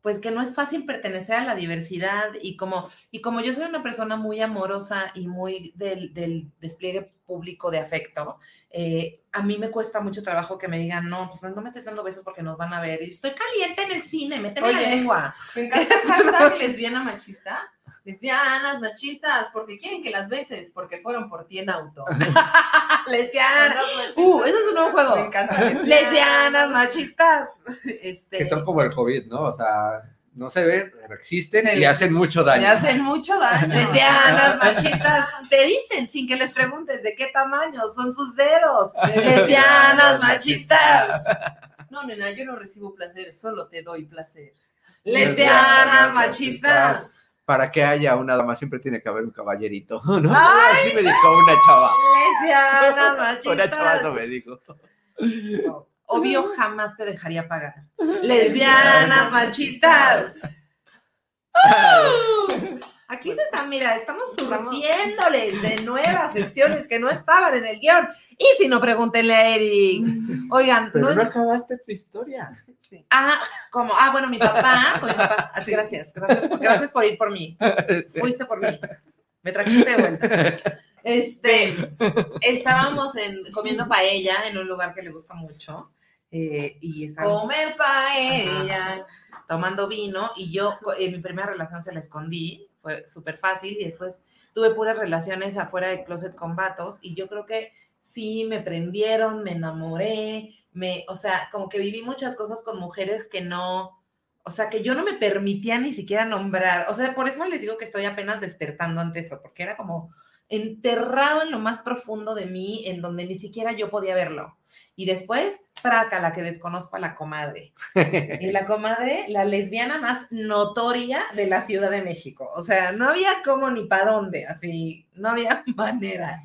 pues que no es fácil pertenecer a la diversidad y como, y como yo soy una persona muy amorosa y muy del, del despliegue público de afecto, eh, a mí me cuesta mucho trabajo que me digan, no, pues no me estés dando besos porque nos van a ver. Y estoy caliente en el cine, méteme la lengua. Me encanta lesbiana machista. Lesbianas machistas, porque quieren que las beses, porque fueron por ti en auto. Lesbianas. Lesbianas machistas. Uh, eso es un nuevo juego. Me encanta. Lesbianas, machistas. Este, Que son como el COVID, ¿no? O sea, no se ven, pero existen y hacen mucho daño. Me hacen mucho daño. Lesbianas, machistas, te dicen sin que les preguntes de qué tamaño son sus dedos. Lesbianas, machistas. No, nena, yo no recibo placer, solo te doy placer. Lesbianas, machistas. Para que haya una dama siempre tiene que haber un caballerito, ¿no? Ay. Así me dijo una chava. Lesbianas, Una chava eso me dijo. Obvio, jamás te dejaría pagar. Lesbianas, machistas. Aquí se están, mira, estamos surtiéndoles de nuevas secciones que no estaban en el guion. Y si no, pregúntenle a Eric. Oigan, Pero no, no acabaste tu historia. Sí. Ah, como, ah, bueno, mi papá, con mi papá, así, gracias, gracias, por- gracias por ir por mí, fuiste por mí, me trajiste de vuelta. Este, estábamos en, comiendo paella en un lugar que le gusta mucho, eh, y estábamos Comer paella. tomando vino, y yo en mi primera relación se la escondí, fue súper fácil, y después tuve puras relaciones afuera de closet con vatos, y yo creo que sí me prendieron, me enamoré, me, o sea, como que viví muchas cosas con mujeres que no, o sea, que yo no me permitía ni siquiera nombrar, o sea, por eso les digo que estoy apenas despertando ante eso, porque era como enterrado en lo más profundo de mí, en donde ni siquiera yo podía verlo. Y después, fraca, la que desconozco a la comadre. Y la comadre, la lesbiana más notoria de la Ciudad de México. O sea, no había cómo ni para dónde, así, no había manera.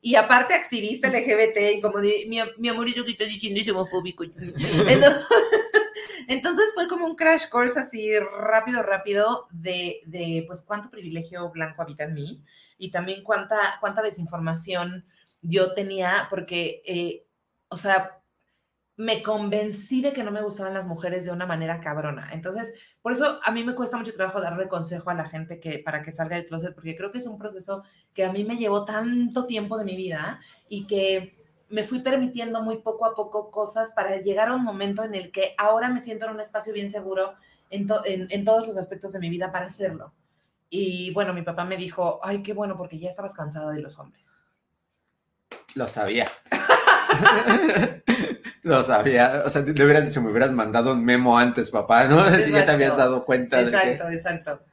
Y aparte activista LGBT y como de, mi, mi amor, ¿eso que estás diciendo es homofóbico? Entonces, entonces fue como un crash course así rápido, rápido de, de, pues cuánto privilegio blanco habita en mí y también cuánta, cuánta desinformación yo tenía porque, eh, o sea, me convencí de que no me gustaban las mujeres de una manera cabrona. Entonces, por eso a mí me cuesta mucho trabajo darle consejo a la gente que para que salga del closet, porque creo que es un proceso que a mí me llevó tanto tiempo de mi vida y que me fui permitiendo muy poco a poco cosas para llegar a un momento en el que ahora me siento en un espacio bien seguro en, to- en, en todos los aspectos de mi vida para hacerlo. Y bueno, mi papá me dijo, ay, qué bueno, porque ya estabas cansada de los hombres. Lo sabía. Lo sabía. O sea, le hubieras dicho, me hubieras mandado un memo antes, papá, ¿no? Si ya te habías Exacto. dado cuenta de que... Exacto, exacto.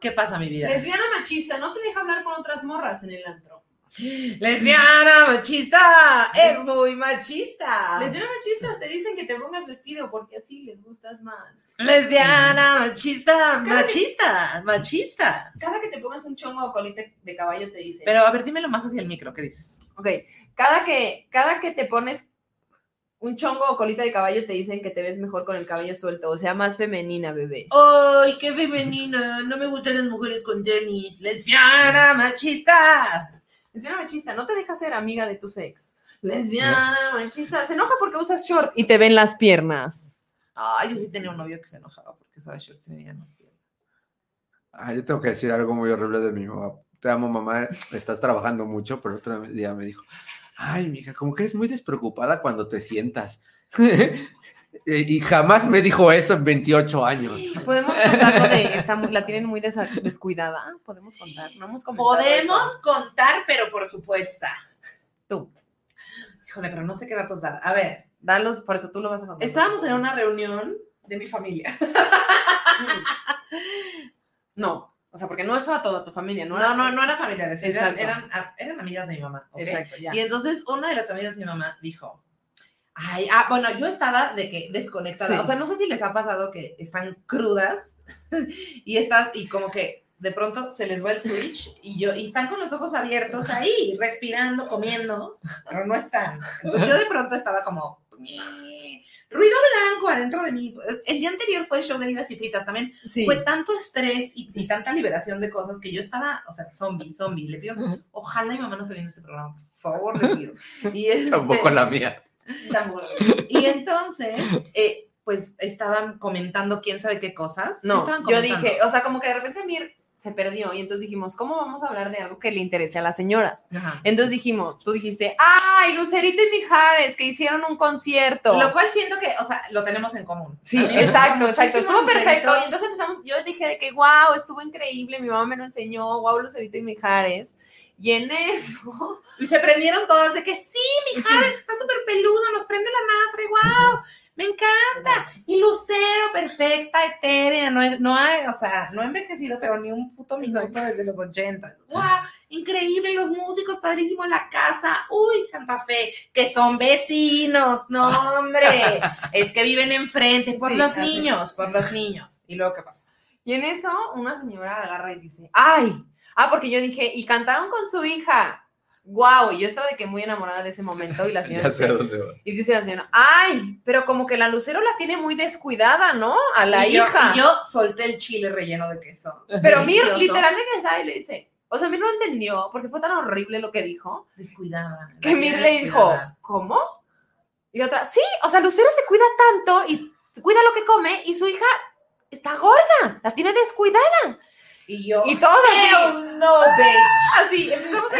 ¿Qué pasa, mi vida? Lesbiana machista, no te deja hablar con otras morras en el antro. Lesbiana machista, es muy machista. Lesbianas machistas te dicen que te pongas vestido porque así les gustas más. Lesbiana machista, machista, machista. Cada que te pongas un chongo o colita de caballo te dicen. Pero a ver, dímelo más hacia el micro, ¿qué dices? Ok, cada que, cada que te pones un chongo o colita de caballo te dicen que te ves mejor con el cabello suelto, o sea, más femenina, bebé. ¡Ay, qué femenina! No me gustan las mujeres con tenis. Lesbiana machista. Lesbiana machista, no te deja ser amiga de tus ex. Lesbiana machista, se enoja porque usas short y te ven las piernas. Ay, yo sí tenía un novio que se enojaba porque usaba shorts y se me veían las piernas. Ah, yo tengo que decir algo muy horrible de mi mamá. Te amo, mamá. Estás trabajando mucho, pero otro día me dijo, ay, mija, como que eres muy despreocupada cuando te sientas. y jamás me dijo eso en 28 años. Podemos contar lo de está muy- la tienen muy descuidada. Podemos contar, no hemos Podemos eso. contar, pero por supuesto. Tú. Híjole, pero no sé qué datos dar. A ver, Dalos, por eso tú lo vas a contar. estábamos en una reunión de mi familia. No, o sea, porque no estaba toda tu familia, ¿no? No, no, no eran familiares, eran, ah, eran amigas de mi mamá. ¿ok? Exacto, ya. Y entonces una de las amigas de mi mamá dijo, ay, ah, bueno, yo estaba de que desconectada. Sí. O sea, no sé si les ha pasado que están crudas y están, y como que de pronto se les va el switch y yo, y están con los ojos abiertos ahí, respirando, comiendo, pero no están. Entonces yo de pronto estaba como, ruido blanco adentro de mí. Pues, El día anterior fue el show de Divas y Fritas también Sí. fue tanto estrés y, y tanta liberación de cosas que yo estaba, o sea, zombie, zombie. Le pido, ojalá mi mamá no esté viendo este programa, por favor, le pido. Y este, Tampoco la mía. tampoco. Y entonces, eh, pues estaban comentando quién sabe qué cosas. ¿Qué No, yo dije, o sea, como que de repente Mir se perdió y entonces dijimos, ¿cómo vamos a hablar de algo que le interese a las señoras? Ajá. Entonces dijimos, tú dijiste, ¡ay, Lucerito y Mijares, que hicieron un concierto! Lo cual siento que, o sea, lo tenemos en común. Sí, exacto, exacto. Estuvo perfecto. Y entonces empezamos, yo dije de que, wow, estuvo increíble, mi mamá me lo enseñó, wow, Lucerito y Mijares. Y en eso, Y se prendieron todas de que sí, mi Jares está súper peludo, nos prende la nafre, wow, me encanta. Y Lucero, perfecta, etérea, no, es- no ha, o sea, no ha envejecido, pero ni un puto minuto desde los 80. Wow, increíble, los músicos, padrísimo la casa. Uy, Santa Fe, que son vecinos, no, hombre, es que viven enfrente, por Sí, los así. niños, por los niños. ¿Y luego qué pasa? y en eso una señora agarra y dice, ¡ay! Ah, porque yo dije, y cantaron con su hija. Wow, y yo estaba de que muy enamorada de ese momento y la señora dice, a dónde va. y dice la señora, ay, pero como que la Lucero la tiene muy descuidada, ¿no? A la Y yo- hija. y yo solté el chile relleno de queso. pero Mir, Delicioso. literal de que sabe, le dice, o sea, Mir no entendió porque fue tan horrible lo que dijo, Descuidada. que Mir le dijo. ¿cómo? Y otra, sí, o sea, Lucero se cuida tanto y cuida lo que come y su hija está gorda, la tiene descuidada. Y yo, Y todos así, Hell no, bitch. así, empezamos a.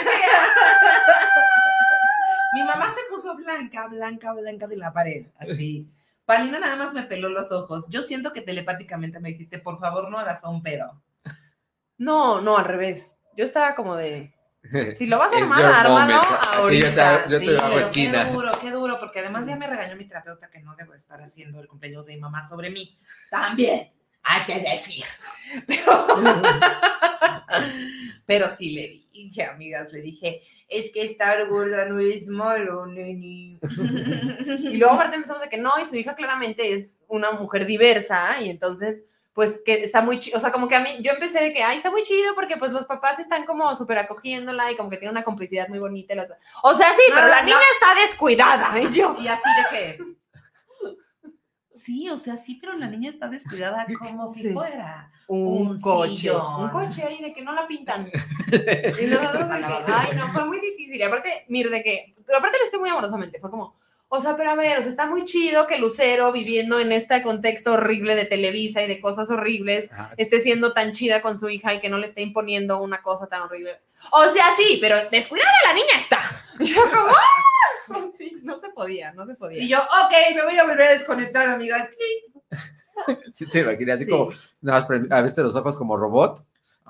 Mi mamá se puso blanca, blanca, blanca de la pared, así. Palina nada más me peló los ojos. Yo siento que telepáticamente me dijiste, por favor, no hagas un pedo. No, no, al revés. Yo estaba como de, si lo vas a armar, ármalo ahorita. yo te- yo te sí. hago pero esquina. qué duro, qué duro, porque además ya me regañó mi terapeuta que no debo estar haciendo el cumpleaños de mi mamá sobre mí. También, hay que decir. Pero, pero sí le dije, amigas, le dije, es que estar gorda no es malo, neni. Y luego aparte empezamos de que no, y su hija claramente es una mujer diversa, y entonces, pues que está muy chido, o sea, como que a mí, yo empecé de que, ay, está muy chido porque pues los papás están como súper acogiéndola y como que tiene una complicidad muy bonita. y la otra, O sea, sí, No, pero no, la no. niña está descuidada. Y yo, Y así de que. Sí, o sea, sí, pero la niña está descuidada como si fuera. un, Un coche, sillón. un coche ahí de que no la pintan. Y nosotros de que, ay, no, fue muy difícil. Y aparte, mir, de que, pero aparte lo estoy muy amorosamente, fue como, o sea, pero a ver, o sea, está muy chido que Lucero, viviendo en este contexto horrible de Televisa y de cosas horribles, Ajá. esté siendo tan chida con su hija y que no le esté imponiendo una cosa tan horrible. O sea, sí, pero descuidada la niña está. Y yo como, ¡ah! Sí, no se podía, no se podía. Y yo, ok, me voy a volver a desconectar, amigas. Sí, te imaginé así Sí. como, nada más abriste los ojos como robot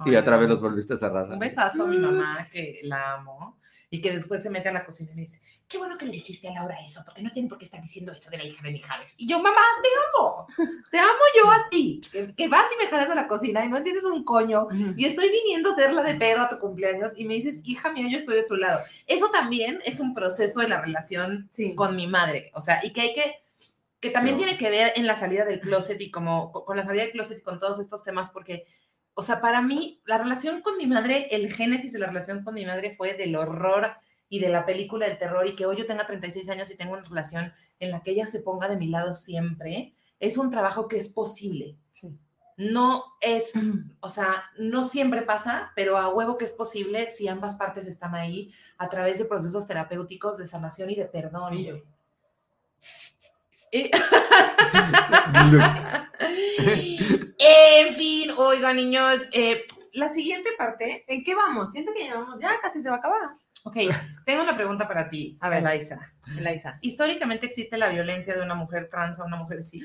y Ay, otra vez los volviste a cerrar. Un besazo a mi mamá, que la amo. Y y que después se mete a la cocina y me dice, qué bueno que le dijiste a Laura eso, porque no tiene por qué estar diciendo esto de la hija de Mijares. Y yo, mamá, te amo, te amo yo a ti, que, que vas y me jalas a la cocina y no entiendes un coño, y estoy viniendo a ser la de pedo a tu cumpleaños y me dices, hija mía, yo estoy de tu lado. Eso también es un proceso de la relación Sí. con mi madre, o sea, y que hay que, que también Pero- tiene que ver en la salida del closet y como co- con la salida del closet y con todos estos temas, porque, o sea, para mí, la relación con mi madre, el génesis de la relación con mi madre fue del horror y de la película del terror y que hoy yo tenga 36 años y tengo una relación en la que ella se ponga de mi lado siempre, es un trabajo que es posible. Sí. No es, o sea, no siempre pasa, pero a huevo que es posible si ambas partes están ahí a través de procesos terapéuticos de sanación y de perdón. Y en fin, oigan, niños, eh, la siguiente parte. ¿En qué vamos? Siento que ya, vamos- ya casi se va a acabar. Ok, tengo una pregunta para ti, A ver. Eliza. Eliza. ¿Históricamente existe la violencia de una mujer trans a una mujer cis?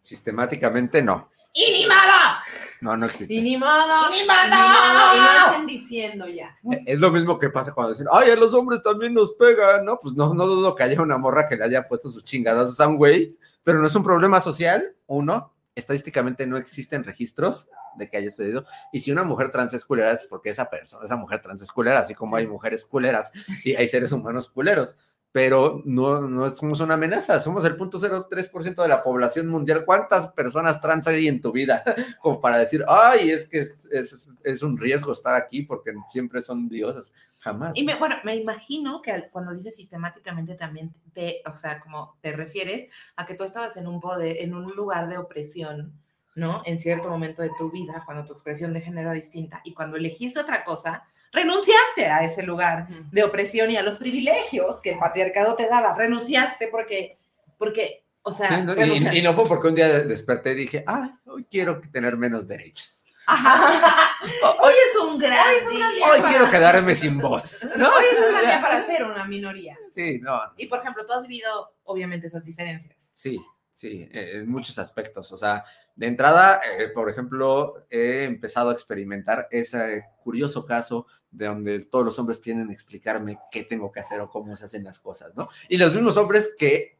Sistemáticamente no. ¡Y ni mala! No, no existe. Y ni modo. ¡Y ni Y modo! ni modo, y no estén diciendo ya. Es lo mismo que pasa cuando dicen, ay, a los hombres también nos pegan, ¿no? Pues no, no dudo que haya una morra que le haya puesto sus chingadas a un güey, pero no es un problema social, uno, estadísticamente no existen registros de que haya sucedido, y si una mujer trans es culera es porque esa persona, esa mujer trans es culera, así como hay mujeres culeras y hay seres humanos culeros, pero no, no somos una amenaza, somos el 0.03% de la población mundial. ¿Cuántas personas trans hay en tu vida? Como para decir, ay, es que es, es- es un riesgo estar aquí porque siempre son diosas. Jamás. Y me, bueno, me imagino que cuando dices sistemáticamente también te, o sea, como te refieres a que tú estabas en un poder, en un lugar de opresión, ¿no? En cierto momento de tu vida, cuando tu expresión de género era distinta y cuando elegiste otra cosa, renunciaste a ese lugar de opresión y a los privilegios que el patriarcado te daba. Renunciaste porque, porque, o sea, Sí, ¿no? y, y no fue porque un día desperté y dije, ay, hoy quiero tener menos derechos. Hoy es un gran Hoy un gran día. Hoy quiero quedarme sin voz. ¿no? Hoy es una día para ser una minoría. Sí, no, Y por ejemplo, tú has vivido, obviamente, esas diferencias. Sí, sí, eh, en muchos aspectos. O sea, de entrada, eh, por ejemplo, he empezado a experimentar ese curioso caso de donde todos los hombres tienen a explicarme qué tengo que hacer o cómo se hacen las cosas, ¿no? Y los mismos hombres que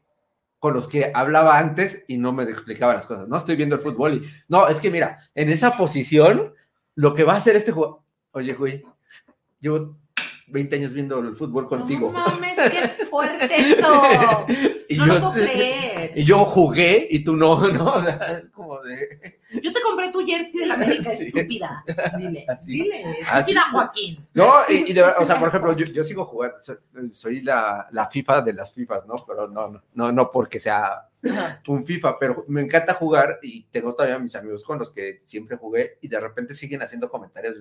con los que hablaba antes y no me explicaban las cosas. No estoy viendo el fútbol y no, es que mira, en esa posición, lo que va a hacer este juego, oye, güey, llevo 20 años viendo el fútbol contigo. No mames, qué fuerte eso. y No yo, lo puedo creer. y yo jugué y tú no, ¿no? O sea, es como de... Yo te compré tu jersey de la América, Sí. estúpida. Dile, Así. dile, Así estúpida es. Joaquín. No, y, y de verdad, o sea, por ejemplo, yo, yo sigo jugando, soy, soy la, la FIFA de las FIFAs, ¿no? Pero no, no, no, no porque sea un FIFA, pero me encanta jugar y tengo todavía mis amigos con los que siempre jugué y de repente siguen haciendo comentarios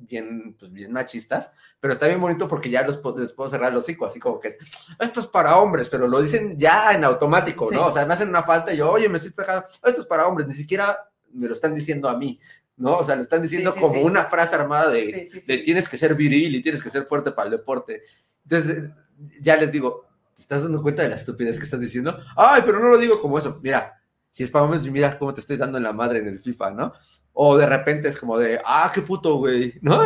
bien, pues bien machistas, pero está bien bonito porque ya los, les puedo cerrar los hocico, así como que es, esto es para hombres, pero lo dicen ya en automático, Sí. ¿no? O sea, me hacen una falta y yo, oye, me estoy dejando, esto es para hombres, ni siquiera me lo están diciendo a mí, ¿no? O sea, lo están diciendo Sí, sí, como una frase armada de, de tienes que ser viril y tienes que ser fuerte para el deporte. Entonces, ya les digo, ¿te estás dando cuenta de la estupidez que estás diciendo? Ay, pero no lo digo como eso. Mira, si es para hombres, mira cómo te estoy dando en la madre en el FIFA, ¿no? O de repente es como de, ah, qué puto, güey, ¿no?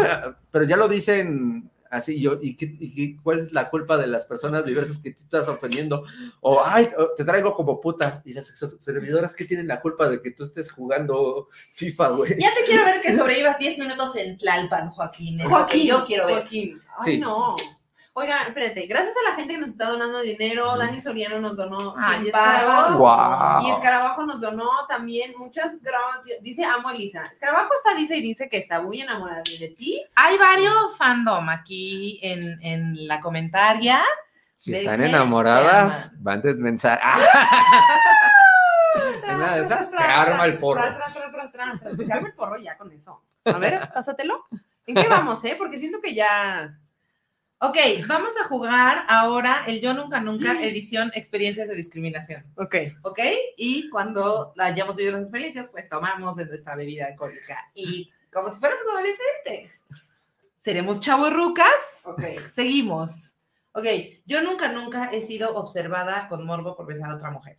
Pero ya lo dicen así, yo, ¿y, qué, y qué- cuál es la culpa de las personas diversas que tú estás ofendiendo? O, ay, te traigo como puta. ¿Y las servidoras qué tienen la culpa de que tú estés jugando FIFA, güey? Ya te quiero ver que sobrevivas 10 minutos en Tlalpan, Joaquín. Es lo que Joaquín, yo quiero ver. Joaquín. Ay, Sí. no. Oigan, espérate, gracias a la gente que nos está donando dinero, Dani Soriano nos donó Ay, 100 Escarabajo. Y Escarabajo nos donó también muchas gracias. Dice, amo a Elisa. Escarabajo está, dice y dice que está muy enamorada de ti. Hay varios fandom aquí en, en la comentaria. Si De están enamoradas, a desmensar. En una de esas se arma el porro. Tras, tras, tras, tras, tras, tras. Se arma el porro ya con eso. A ver, pásatelo. ¿En qué vamos, eh? Porque siento que ya... Ok, vamos a jugar ahora el Yo Nunca Nunca edición experiencias de discriminación. Ok. ¿Ok? Y cuando hayamos vivido las experiencias, pues tomamos de nuestra bebida alcohólica. Y como si fuéramos adolescentes. Seremos chavorrucas. Ok. Seguimos. Ok, yo nunca, nunca he sido observada con morbo por besar a otra mujer.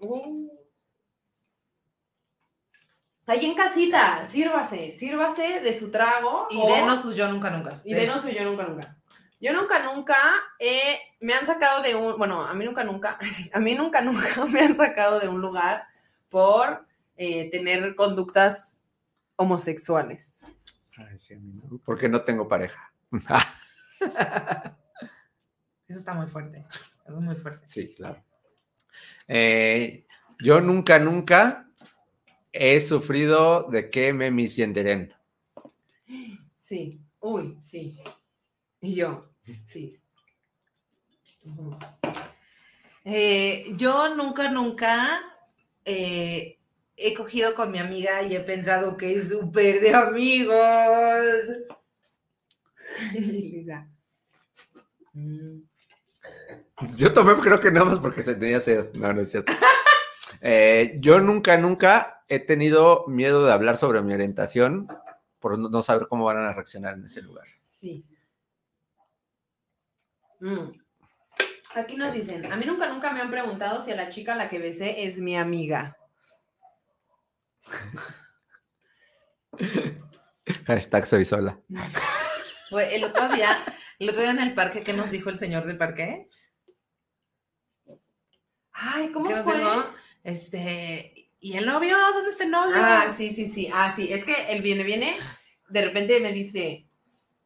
Uh. Ahí en casita, sírvase, sírvase de su trago Y o- denos sus yo nunca, nunca. y denos su yo nunca nunca. Yo nunca, nunca eh, me han sacado de un, bueno, a mí nunca, nunca, sí, a mí nunca, nunca me han sacado de un lugar por eh, tener conductas homosexuales. Ay, sí, a mí no, porque no tengo pareja. Eso está muy fuerte. Eso es muy fuerte. Sí, claro. Eh, yo nunca, nunca he sufrido de que me misgenderen. Sí, uy, sí. Y yo, sí. Eh, yo nunca, nunca eh, he cogido con mi amiga y he pensado que es súper de amigos. Lisa. Mm. Yo tomé, creo que nada más porque se tenía sed. No, no es cierto. Eh, yo nunca, nunca he tenido miedo de hablar sobre mi orientación por no saber cómo van a reaccionar en ese lugar. Sí. Mm. Aquí nos dicen, a mí nunca, nunca me han preguntado si a la chica a la que besé es mi amiga. Hashtag soy sola. El otro día, el otro día en el parque, ¿qué nos dijo el señor del parque? Ay, ¿cómo ¿Qué nos fue? dijo? Este, ¿y el novio? ¿Dónde está el novio? Ah, sí, sí, sí. Ah, sí. Es que él viene, viene, de repente me dice,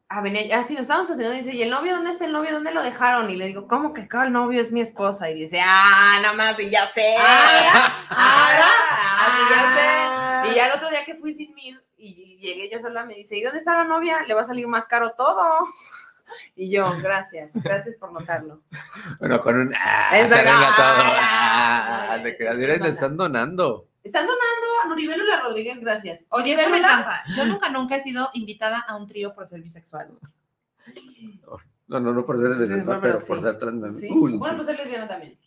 ah, venía, ah, sí, nos estábamos haciendo, dice, ¿y el novio dónde está el novio? ¿Dónde lo dejaron? Y le digo, ¿cómo que acá el novio es mi esposa? Y dice, ah, nada más, y ya sé. Ah, ah, ah, sí, ya sé. Y ya el otro día que fui sin mí y llegué yo sola, me dice, ¿y dónde está la novia? Le va a salir más caro todo. Y yo, gracias, gracias por notarlo. Bueno, con un. Ah, Eso, se arregla ah, todo. ah, Ah, están donando. Están donando a Nuribelo y la Rodríguez, gracias. Oye, esto me encanta. Yo nunca, nunca he sido invitada a un trío por ser bisexual. No, no, no por ser bisexual, pero pero sí. por ser trans. Sí. Uy, Bueno, pues es lesbiana también.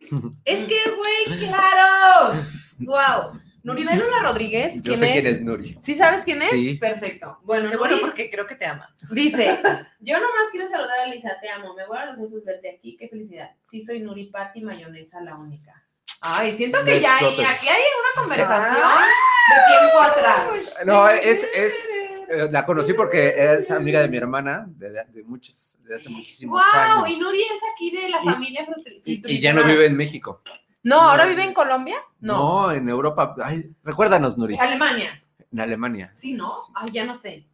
Es que, güey, claro. Wow. Nuribelo y la Rodríguez, Yo ¿quién sé es? quién es Nuri. ¿Sí sabes quién es? Sí. Perfecto. Bueno, Qué bueno porque creo que te ama. dice, yo nomás quiero saludar a Lisa, te amo, me vuelvo a los sesos verte aquí, qué felicidad. Sí, soy Nuri Patti Mayonesa, la única. Ay, siento que ya hay, aquí hay una conversación de tiempo atrás. No, es, es, eh, la conocí porque es amiga de mi hermana de, de muchos, de hace muchísimos Wow, años. y Nuri es aquí de la familia Frutri- Y, y ya no vive en México. No, ahora vive en Colombia. No, en Europa. Ay, recuérdanos, Nuri. Alemania. En Alemania. Sí, ¿no? Ay, ya no sé.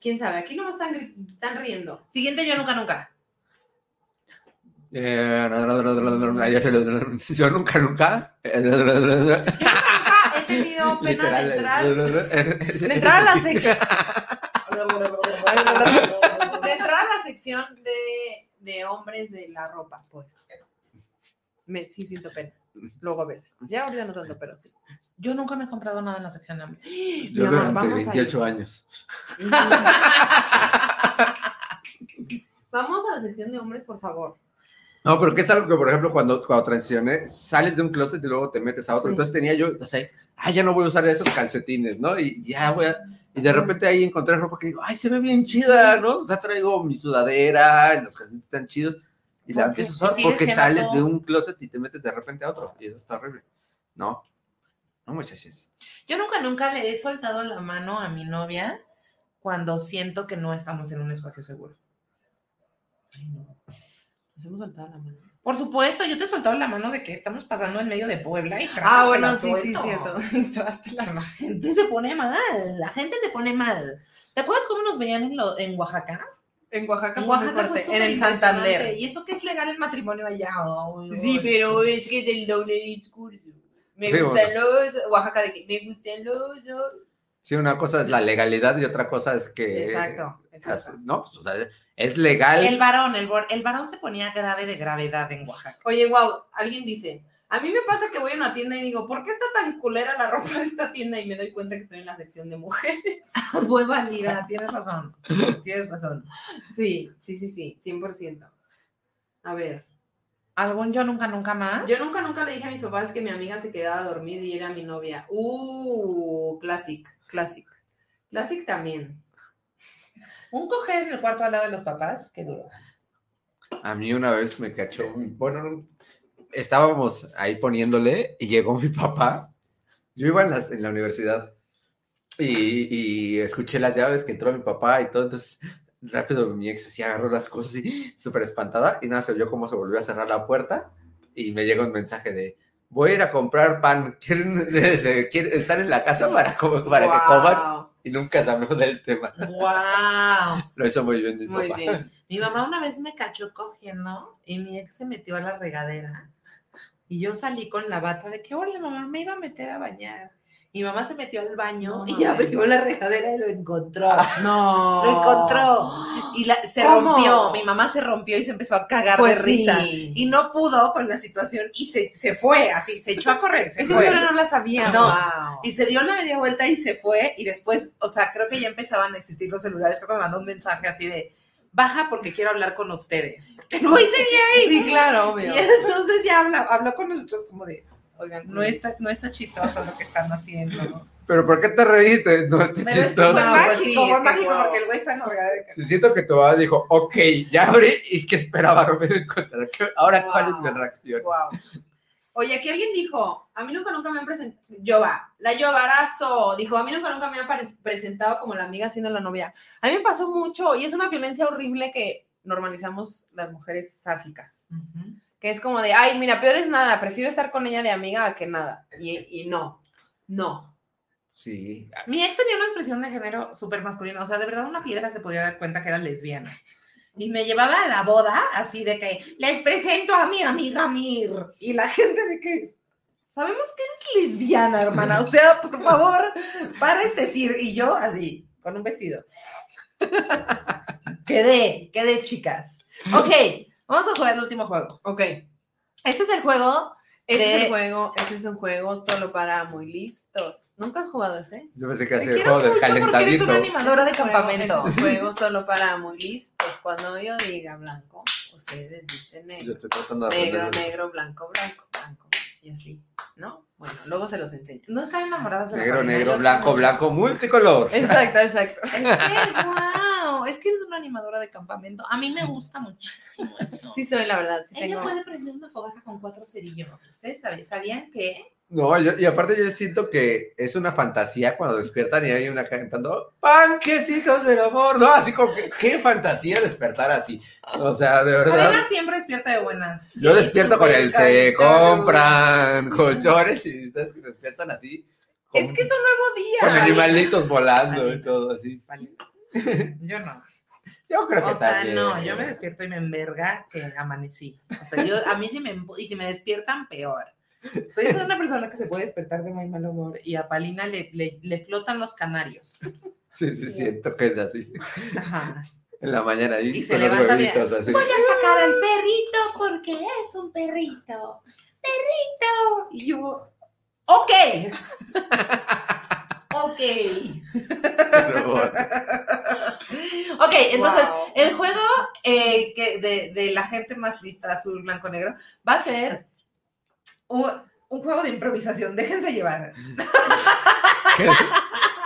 ¿Quién sabe? Aquí no me están, están riendo. Siguiente, yo nunca, nunca. Eh, Yo nunca, nunca. Yo nunca he tenido pena de entrar, De entrar a la sección. de entrar a la sección de, de hombres de la ropa, pues. Me, sí siento pena. Luego a veces. Ya ahorita no tanto, pero sí. Yo nunca me he comprado nada en la sección de hombres. Yo Mi amor, durante vamos a 28 años. Vamos a la sección de hombres, por favor. No, pero que es algo que, por ejemplo, cuando, cuando transicioné, sales de un closet y luego te metes a otro. Sí. Entonces tenía yo, o sea, ah, ya no voy a usar esos calcetines, ¿no? Y ya voy a... Y de repente ahí encontré ropa que digo, ay, se ve bien chida, ¿no? O sea, traigo mi sudadera, los calcetines están chidos. Y la empiezo a usar porque sales todo- de un closet y te metes de repente a otro. Y eso está horrible. No, no, muchachos. Yo nunca, nunca le he soltado la mano a mi novia cuando siento que no estamos en un espacio seguro. Ay, no. Nos hemos soltado la mano. Por supuesto, yo te he soltado la mano de que estamos pasando en medio de Puebla y Ah, bueno, sí, sí, cierto. La La gente se pone mal, la gente se pone mal. ¿Te acuerdas cómo nos veían en, lo- en Oaxaca? En Oaxaca, En Oaxaca fue fuerte, en el Santander. Y eso que es legal el matrimonio allá. Ay, Sí, pero es que es el doble discurso. Me Sí, gustan los. Oaxaca de que me gustan los. Sí, una cosa es la legalidad y otra cosa es que... Exacto, exacto. No, pues, o sea, es legal. El varón, el, bor- el varón se ponía grave de gravedad en Oaxaca. Oye, wow, alguien dice. A mí me pasa que voy a una tienda y digo, ¿por qué está tan culera la ropa de esta tienda? Y me doy cuenta que estoy en la sección de mujeres. Muy válida, tienes razón. Tienes razón. Sí, sí, sí, sí, 100%. A ver, ¿Algún yo nunca, nunca más? yo nunca, nunca le dije a mis papás que mi amiga se quedaba a dormir y era mi novia. Uh, classic, classic. Classic también. Un coger en el cuarto al lado de los papás, qué duro. A mí una vez me cachó, bueno, no, estábamos ahí poniéndole y llegó mi papá. Yo iba en, las- en la universidad y, y escuché las llaves que entró mi papá y todo, entonces rápido mi ex así agarró las cosas y súper espantada y nada, se oyó cómo se volvió a cerrar la puerta y me llega un mensaje de voy a ir a comprar pan, ¿quieren, estar en la casa para, para que coman? Y nunca se habló del tema. ¡Wow! Lo hizo muy bien mi Muy papá. bien. Mi mamá una vez me cachó cogiendo y mi ex se metió a la regadera. Y yo salí con la bata de que, hola mamá, me iba a meter a bañar. Mi mamá se metió al baño No y abrió la regadera y lo encontró. No. Lo encontró. Y la- se ¿Cómo? rompió. Mi mamá se rompió y se empezó a cagar Pues de risa. sí. Y no pudo con la situación y se, se fue, así, se echó a correr. Se Esa historia no la sabía. No. Wow. Y se dio la media vuelta y se fue. Y después, o sea, creo que ya empezaban a existir los celulares. Creo que me mandó un mensaje así de, baja porque quiero hablar con ustedes. Porque güey seguía ahí. Sí, claro, Y obvio. entonces ya habla- habló con nosotros como de, Oigan, no está, no está chistoso lo que están haciendo. Pero ¿por qué te reíste? No estés Pero es chistoso. fue No, mágico, pues sí, fue mágico wow. porque el güey está en la regadera. Sí, siento que tu mamá dijo, ok, ya abrí y que esperaba me encontrar. ¿Qué- Ahora, ¿cuál es mi reacción? Wow. Oye, aquí alguien dijo, a mí nunca nunca me han presentado, Yoba, la Yobarazo, dijo, a mí nunca nunca me han presentado como la amiga siendo la novia. A mí me pasó mucho y es una violencia horrible que normalizamos las mujeres sáficas, que es como de, ay, mira, peor es nada, prefiero estar con ella de amiga a que nada. Y, y no, no. Sí. Mi ex tenía una expresión de género súper masculina, o sea, de verdad una piedra se podía dar cuenta que era lesbiana. Y me llevaba a la boda así de que les presento a mi amiga Mir. Y la gente de que sabemos que eres lesbiana, hermana. O sea, por favor, para este decir. Y yo así, con un vestido. quedé, quedé, chicas. Ok, vamos a jugar el último juego. Ok, Este es el juego. este es de- el juego, este es un juego solo para muy listos. ¿Nunca has jugado ese? Yo pensé que hacía el juego del mucho porque eres calentamiento. una animadora de campamento. este es un juego solo para muy listos. Cuando yo diga blanco, ustedes dicen Yo negro. estoy tratando de Negro, negro, blanco, blanco, blanco. Y así, ¿no? Bueno, luego se los enseño. No están enamoradas de la Negro, Marina, negro, yo blanco, blanco, multicolor. Exacto, exacto. Es que, wow, es que eres una animadora de campamento. A mí me gusta muchísimo eso. Sí soy, la verdad, sí Ella tengo... puede prender una fogata con cuatro cerillos. ¿Ustedes saben- sabían que? No, yo- y aparte yo siento que es una fantasía cuando despiertan y hay una cantando panquecitos del amor, ¿no? Así como que, qué fantasía despertar así. O sea, de verdad. Adela siempre despierta de buenas. Yo despierto con el se compran colchones y ustedes que despiertan así. Con, Es que es un nuevo día. con animalitos volando Vale. y todo así. Vale. Yo no. Yo creo que O sea, también. no, yo me despierto y me enverga que amanecí. O sea, yo, a mí sí me, y si me despiertan, peor. Soy esa una persona que se puede despertar de muy mal humor y a Palina le, le, le flotan los canarios. Sí, sí, siento que es así. Ajá. En la mañana ahí Y se con los levanta bien. huevitos así. Voy a sacar al perrito porque es un perrito. Perrito. Y yo, ok. Ok. Ok, entonces Wow. el juego eh, que de, de la gente más lista, azul, blanco, negro, va a ser un, un juego de improvisación. Déjense llevar.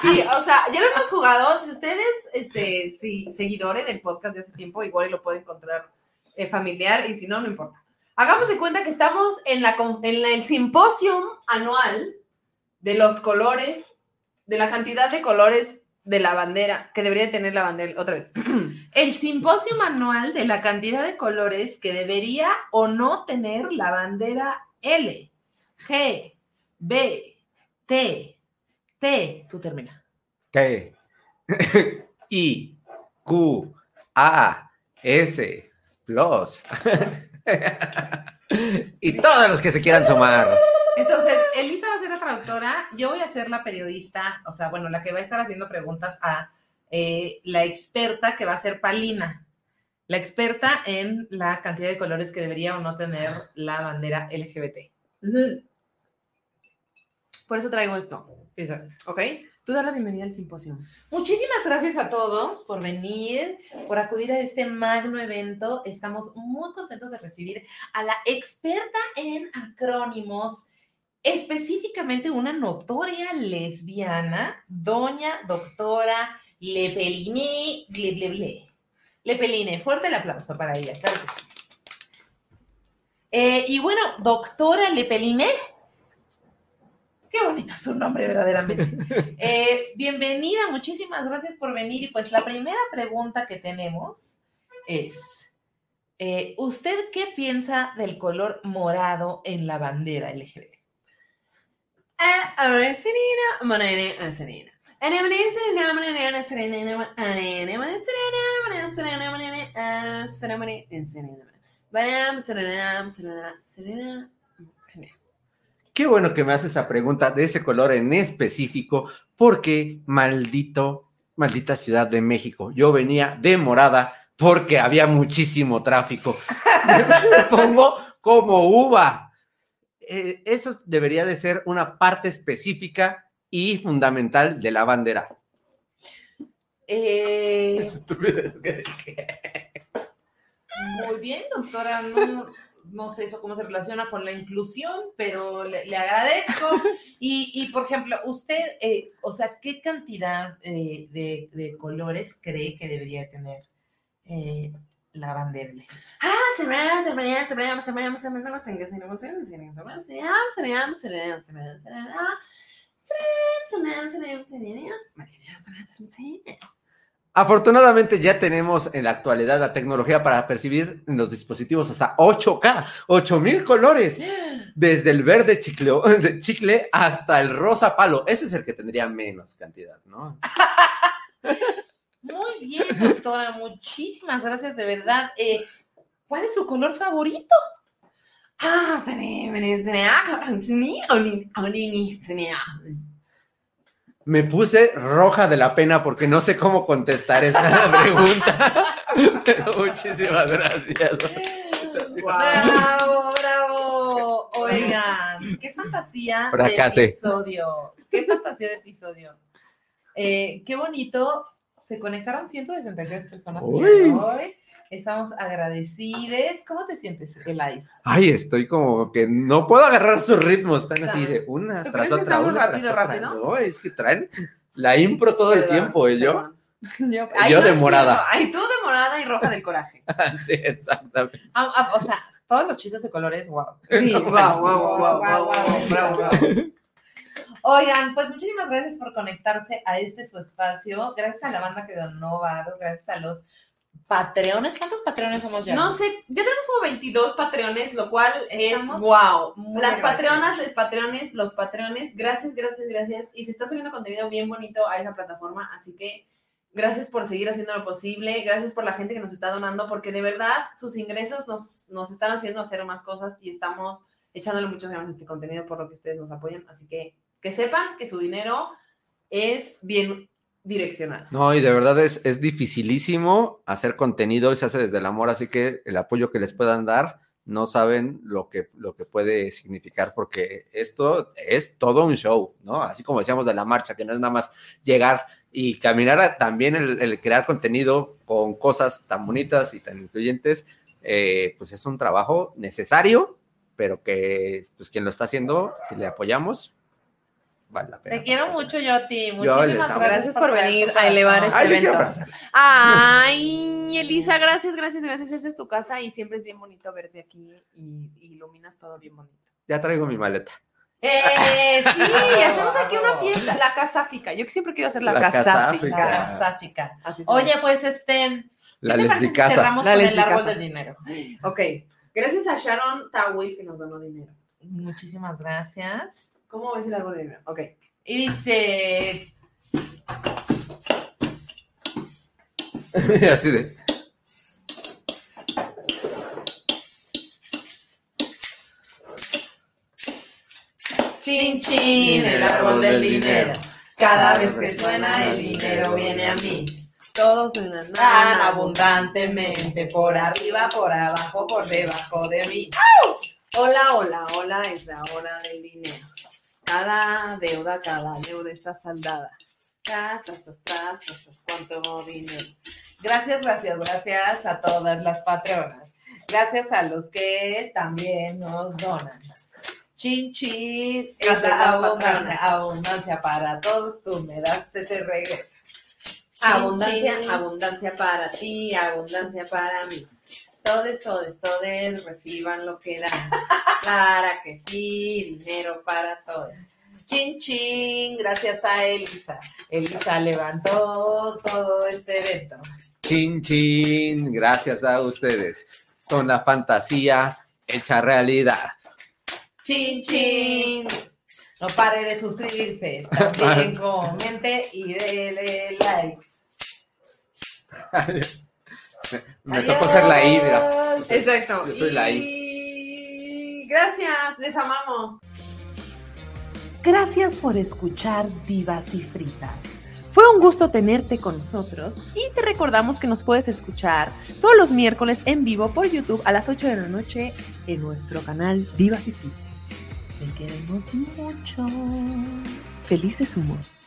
Sí, o sea, ya lo hemos jugado. Si ustedes, este, si, seguidores del podcast de hace tiempo, igual lo pueden encontrar eh, familiar y si no, no importa. Hagamos de cuenta que estamos en, la, con- en la- el simposium anual de los colores, de la cantidad de colores de la bandera, que debería tener la bandera, otra vez. El simposio manual de la cantidad de colores que debería o no tener la bandera L, G, B, T, T. Tú termina. T, I, Q, A, S, plus. y todos los que se quieran sumar. Entonces, Elisa va a ser la traductora, yo voy a ser la periodista, o sea, bueno, la que va a estar haciendo preguntas a eh, la experta que va a ser Palina, la experta en la cantidad de colores que debería o no tener la bandera LGBT. Por eso traigo esto, Exacto. ¿ok? Tú das la bienvenida al simposio. Muchísimas gracias a todos por venir, por acudir a este magno evento. Estamos muy contentos de recibir a la experta en acrónimos, específicamente una notoria lesbiana, doña doctora Lepeline, ble, ble, ble. Lepeline, fuerte el aplauso para ella, claro que sí. Eh, y bueno, doctora Lepeline, qué bonito su nombre, verdaderamente. Eh, bienvenida, muchísimas gracias por venir. Y pues la primera pregunta que tenemos es, eh, ¿usted qué piensa del color morado en la bandera LGBT? Qué bueno que me haces esa pregunta de ese color en específico, porque maldito, maldita Ciudad de México. Yo venía de morada porque había muchísimo tráfico. Me pongo como uva. Eh, eso debería de ser una parte específica y fundamental de la bandera. Eh, muy bien, doctora. No, no sé eso cómo se relaciona con la inclusión, pero le, le agradezco. Y, y, por ejemplo, usted, eh, o sea, ¿qué cantidad eh, de, de colores cree que debería tener la bandera? Ah, Serena, Serena, Serena, Serena, Serena, Serena, Serena, Serena, Serena, Serena, Serena, Serena, Serena, Serena, Serena, Serena, Serena, Serena, Serena. Afortunadamente ya tenemos en la actualidad la tecnología para percibir los dispositivos hasta 8K, 8000 colores, desde el verde chicle, de chicle hasta el rosa palo. Ese es el que tendría menos cantidad, ¿no? Muy bien, doctora. Muchísimas gracias, de verdad. Eh, ¿Cuál es su color favorito? Ah. Me puse roja de la pena porque no sé cómo contestar esa pregunta. Pero muchísimas gracias. Bravo, bravo. Oigan, qué fantasía de episodio. Qué fantasía de episodio. Eh, qué bonito. Se conectaron 163 personas hoy. Estamos agradecidos. ¿Cómo te sientes, Elais? Ay, estoy como que no puedo agarrar sus ritmos. Están así de una ¿Tú tras crees que otra. muy una tras rápido, otra. rápido? No, es que traen la impro todo el tiempo. ¿Y yo? perdón. Yo, Yo no de es morada. cierto. Ay, tú de morada y roja del coraje. sí, exactamente. Ah, ah, o sea, todos los chistes de colores, wow. Sí, wow, guau, guau, guau, guau, bravo, bravo. bravo. Oigan, pues muchísimas gracias por conectarse a este su espacio. Gracias a la banda que donó Varo, gracias a los patreones. ¿Cuántos patreones somos ya? No sé, ya tenemos como 22 patreones, lo cual Estamos es wow. Las agradecidos. patreonas, los patreones, los patreones, gracias, gracias, gracias. Y se está subiendo contenido bien bonito a esa plataforma, así que gracias por seguir haciendo lo posible, gracias por la gente que nos está donando, porque de verdad sus ingresos nos, nos están haciendo hacer más cosas y estamos echándole muchas ganas a este contenido por lo que ustedes nos apoyan. Así que que sepan que su dinero es bien direccionado. No, y de verdad es, es dificilísimo hacer contenido y se hace desde el amor, así que el apoyo que les puedan dar, no saben lo que, lo que puede significar, porque esto es todo un show, ¿no? Así como decíamos de la marcha, que no es nada más llegar y caminar, también el, el crear contenido con cosas tan bonitas y tan incluyentes, eh, pues es un trabajo necesario, pero que pues quien lo está haciendo, si le apoyamos, vale la pena. Te quiero mucho, Yoti. les Muchísimas amo. gracias, Gracias por venir a elevar este Ay, yo evento. Ay, Elisa, gracias, gracias, gracias. Esta es tu casa y siempre es bien bonito verte aquí y, y iluminas todo bien bonito. Ya traigo mi maleta. Eh, sí, hacemos aquí una fiesta, la casáfica. Yo siempre quiero hacer la, La casáfica. Así Oye, pues este. La ¿qué te parece si cerramos La con el árbol del dinero? Ok, gracias a Sharon Tawil que nos donó dinero. Muchísimas gracias. ¿Cómo ves el árbol de dinero? Ok. Y dice. Así de. Chin, chin, el árbol del dinero. Cada vez que suena el dinero viene a mí. Todos suenan Tan abundantemente, por arriba, por abajo, por debajo de mí. Hola, hola, hola, es la hora del dinero. Cada deuda, cada deuda está saldada. Cuánto dinero. Gracias, gracias, gracias a todas las patronas. Gracias a los que también nos donan. Chin, chin, es la abundancia, abundancia para todos, tú me das, te regresa. Abundancia, abundancia para ti, abundancia para mí. Todos, todos, todos reciban lo que dan. Para que sí, dinero para todos. Chin chin, gracias a Elisa. Elisa levantó todo este evento. Chin, chin, gracias a ustedes. Son la fantasía hecha realidad. Chin chin. No pare de suscribirse. También comente y dele like. Me tocó ser la I, mira. Exacto. Yo soy la I. Y gracias, les amamos. Gracias por escuchar Divas y Fritas. Fue un gusto tenerte con nosotros y te recordamos que nos puedes escuchar todos los miércoles en vivo por YouTube a las 8 de la noche en nuestro canal Divas y Fritas. Te queremos mucho. Felices humos.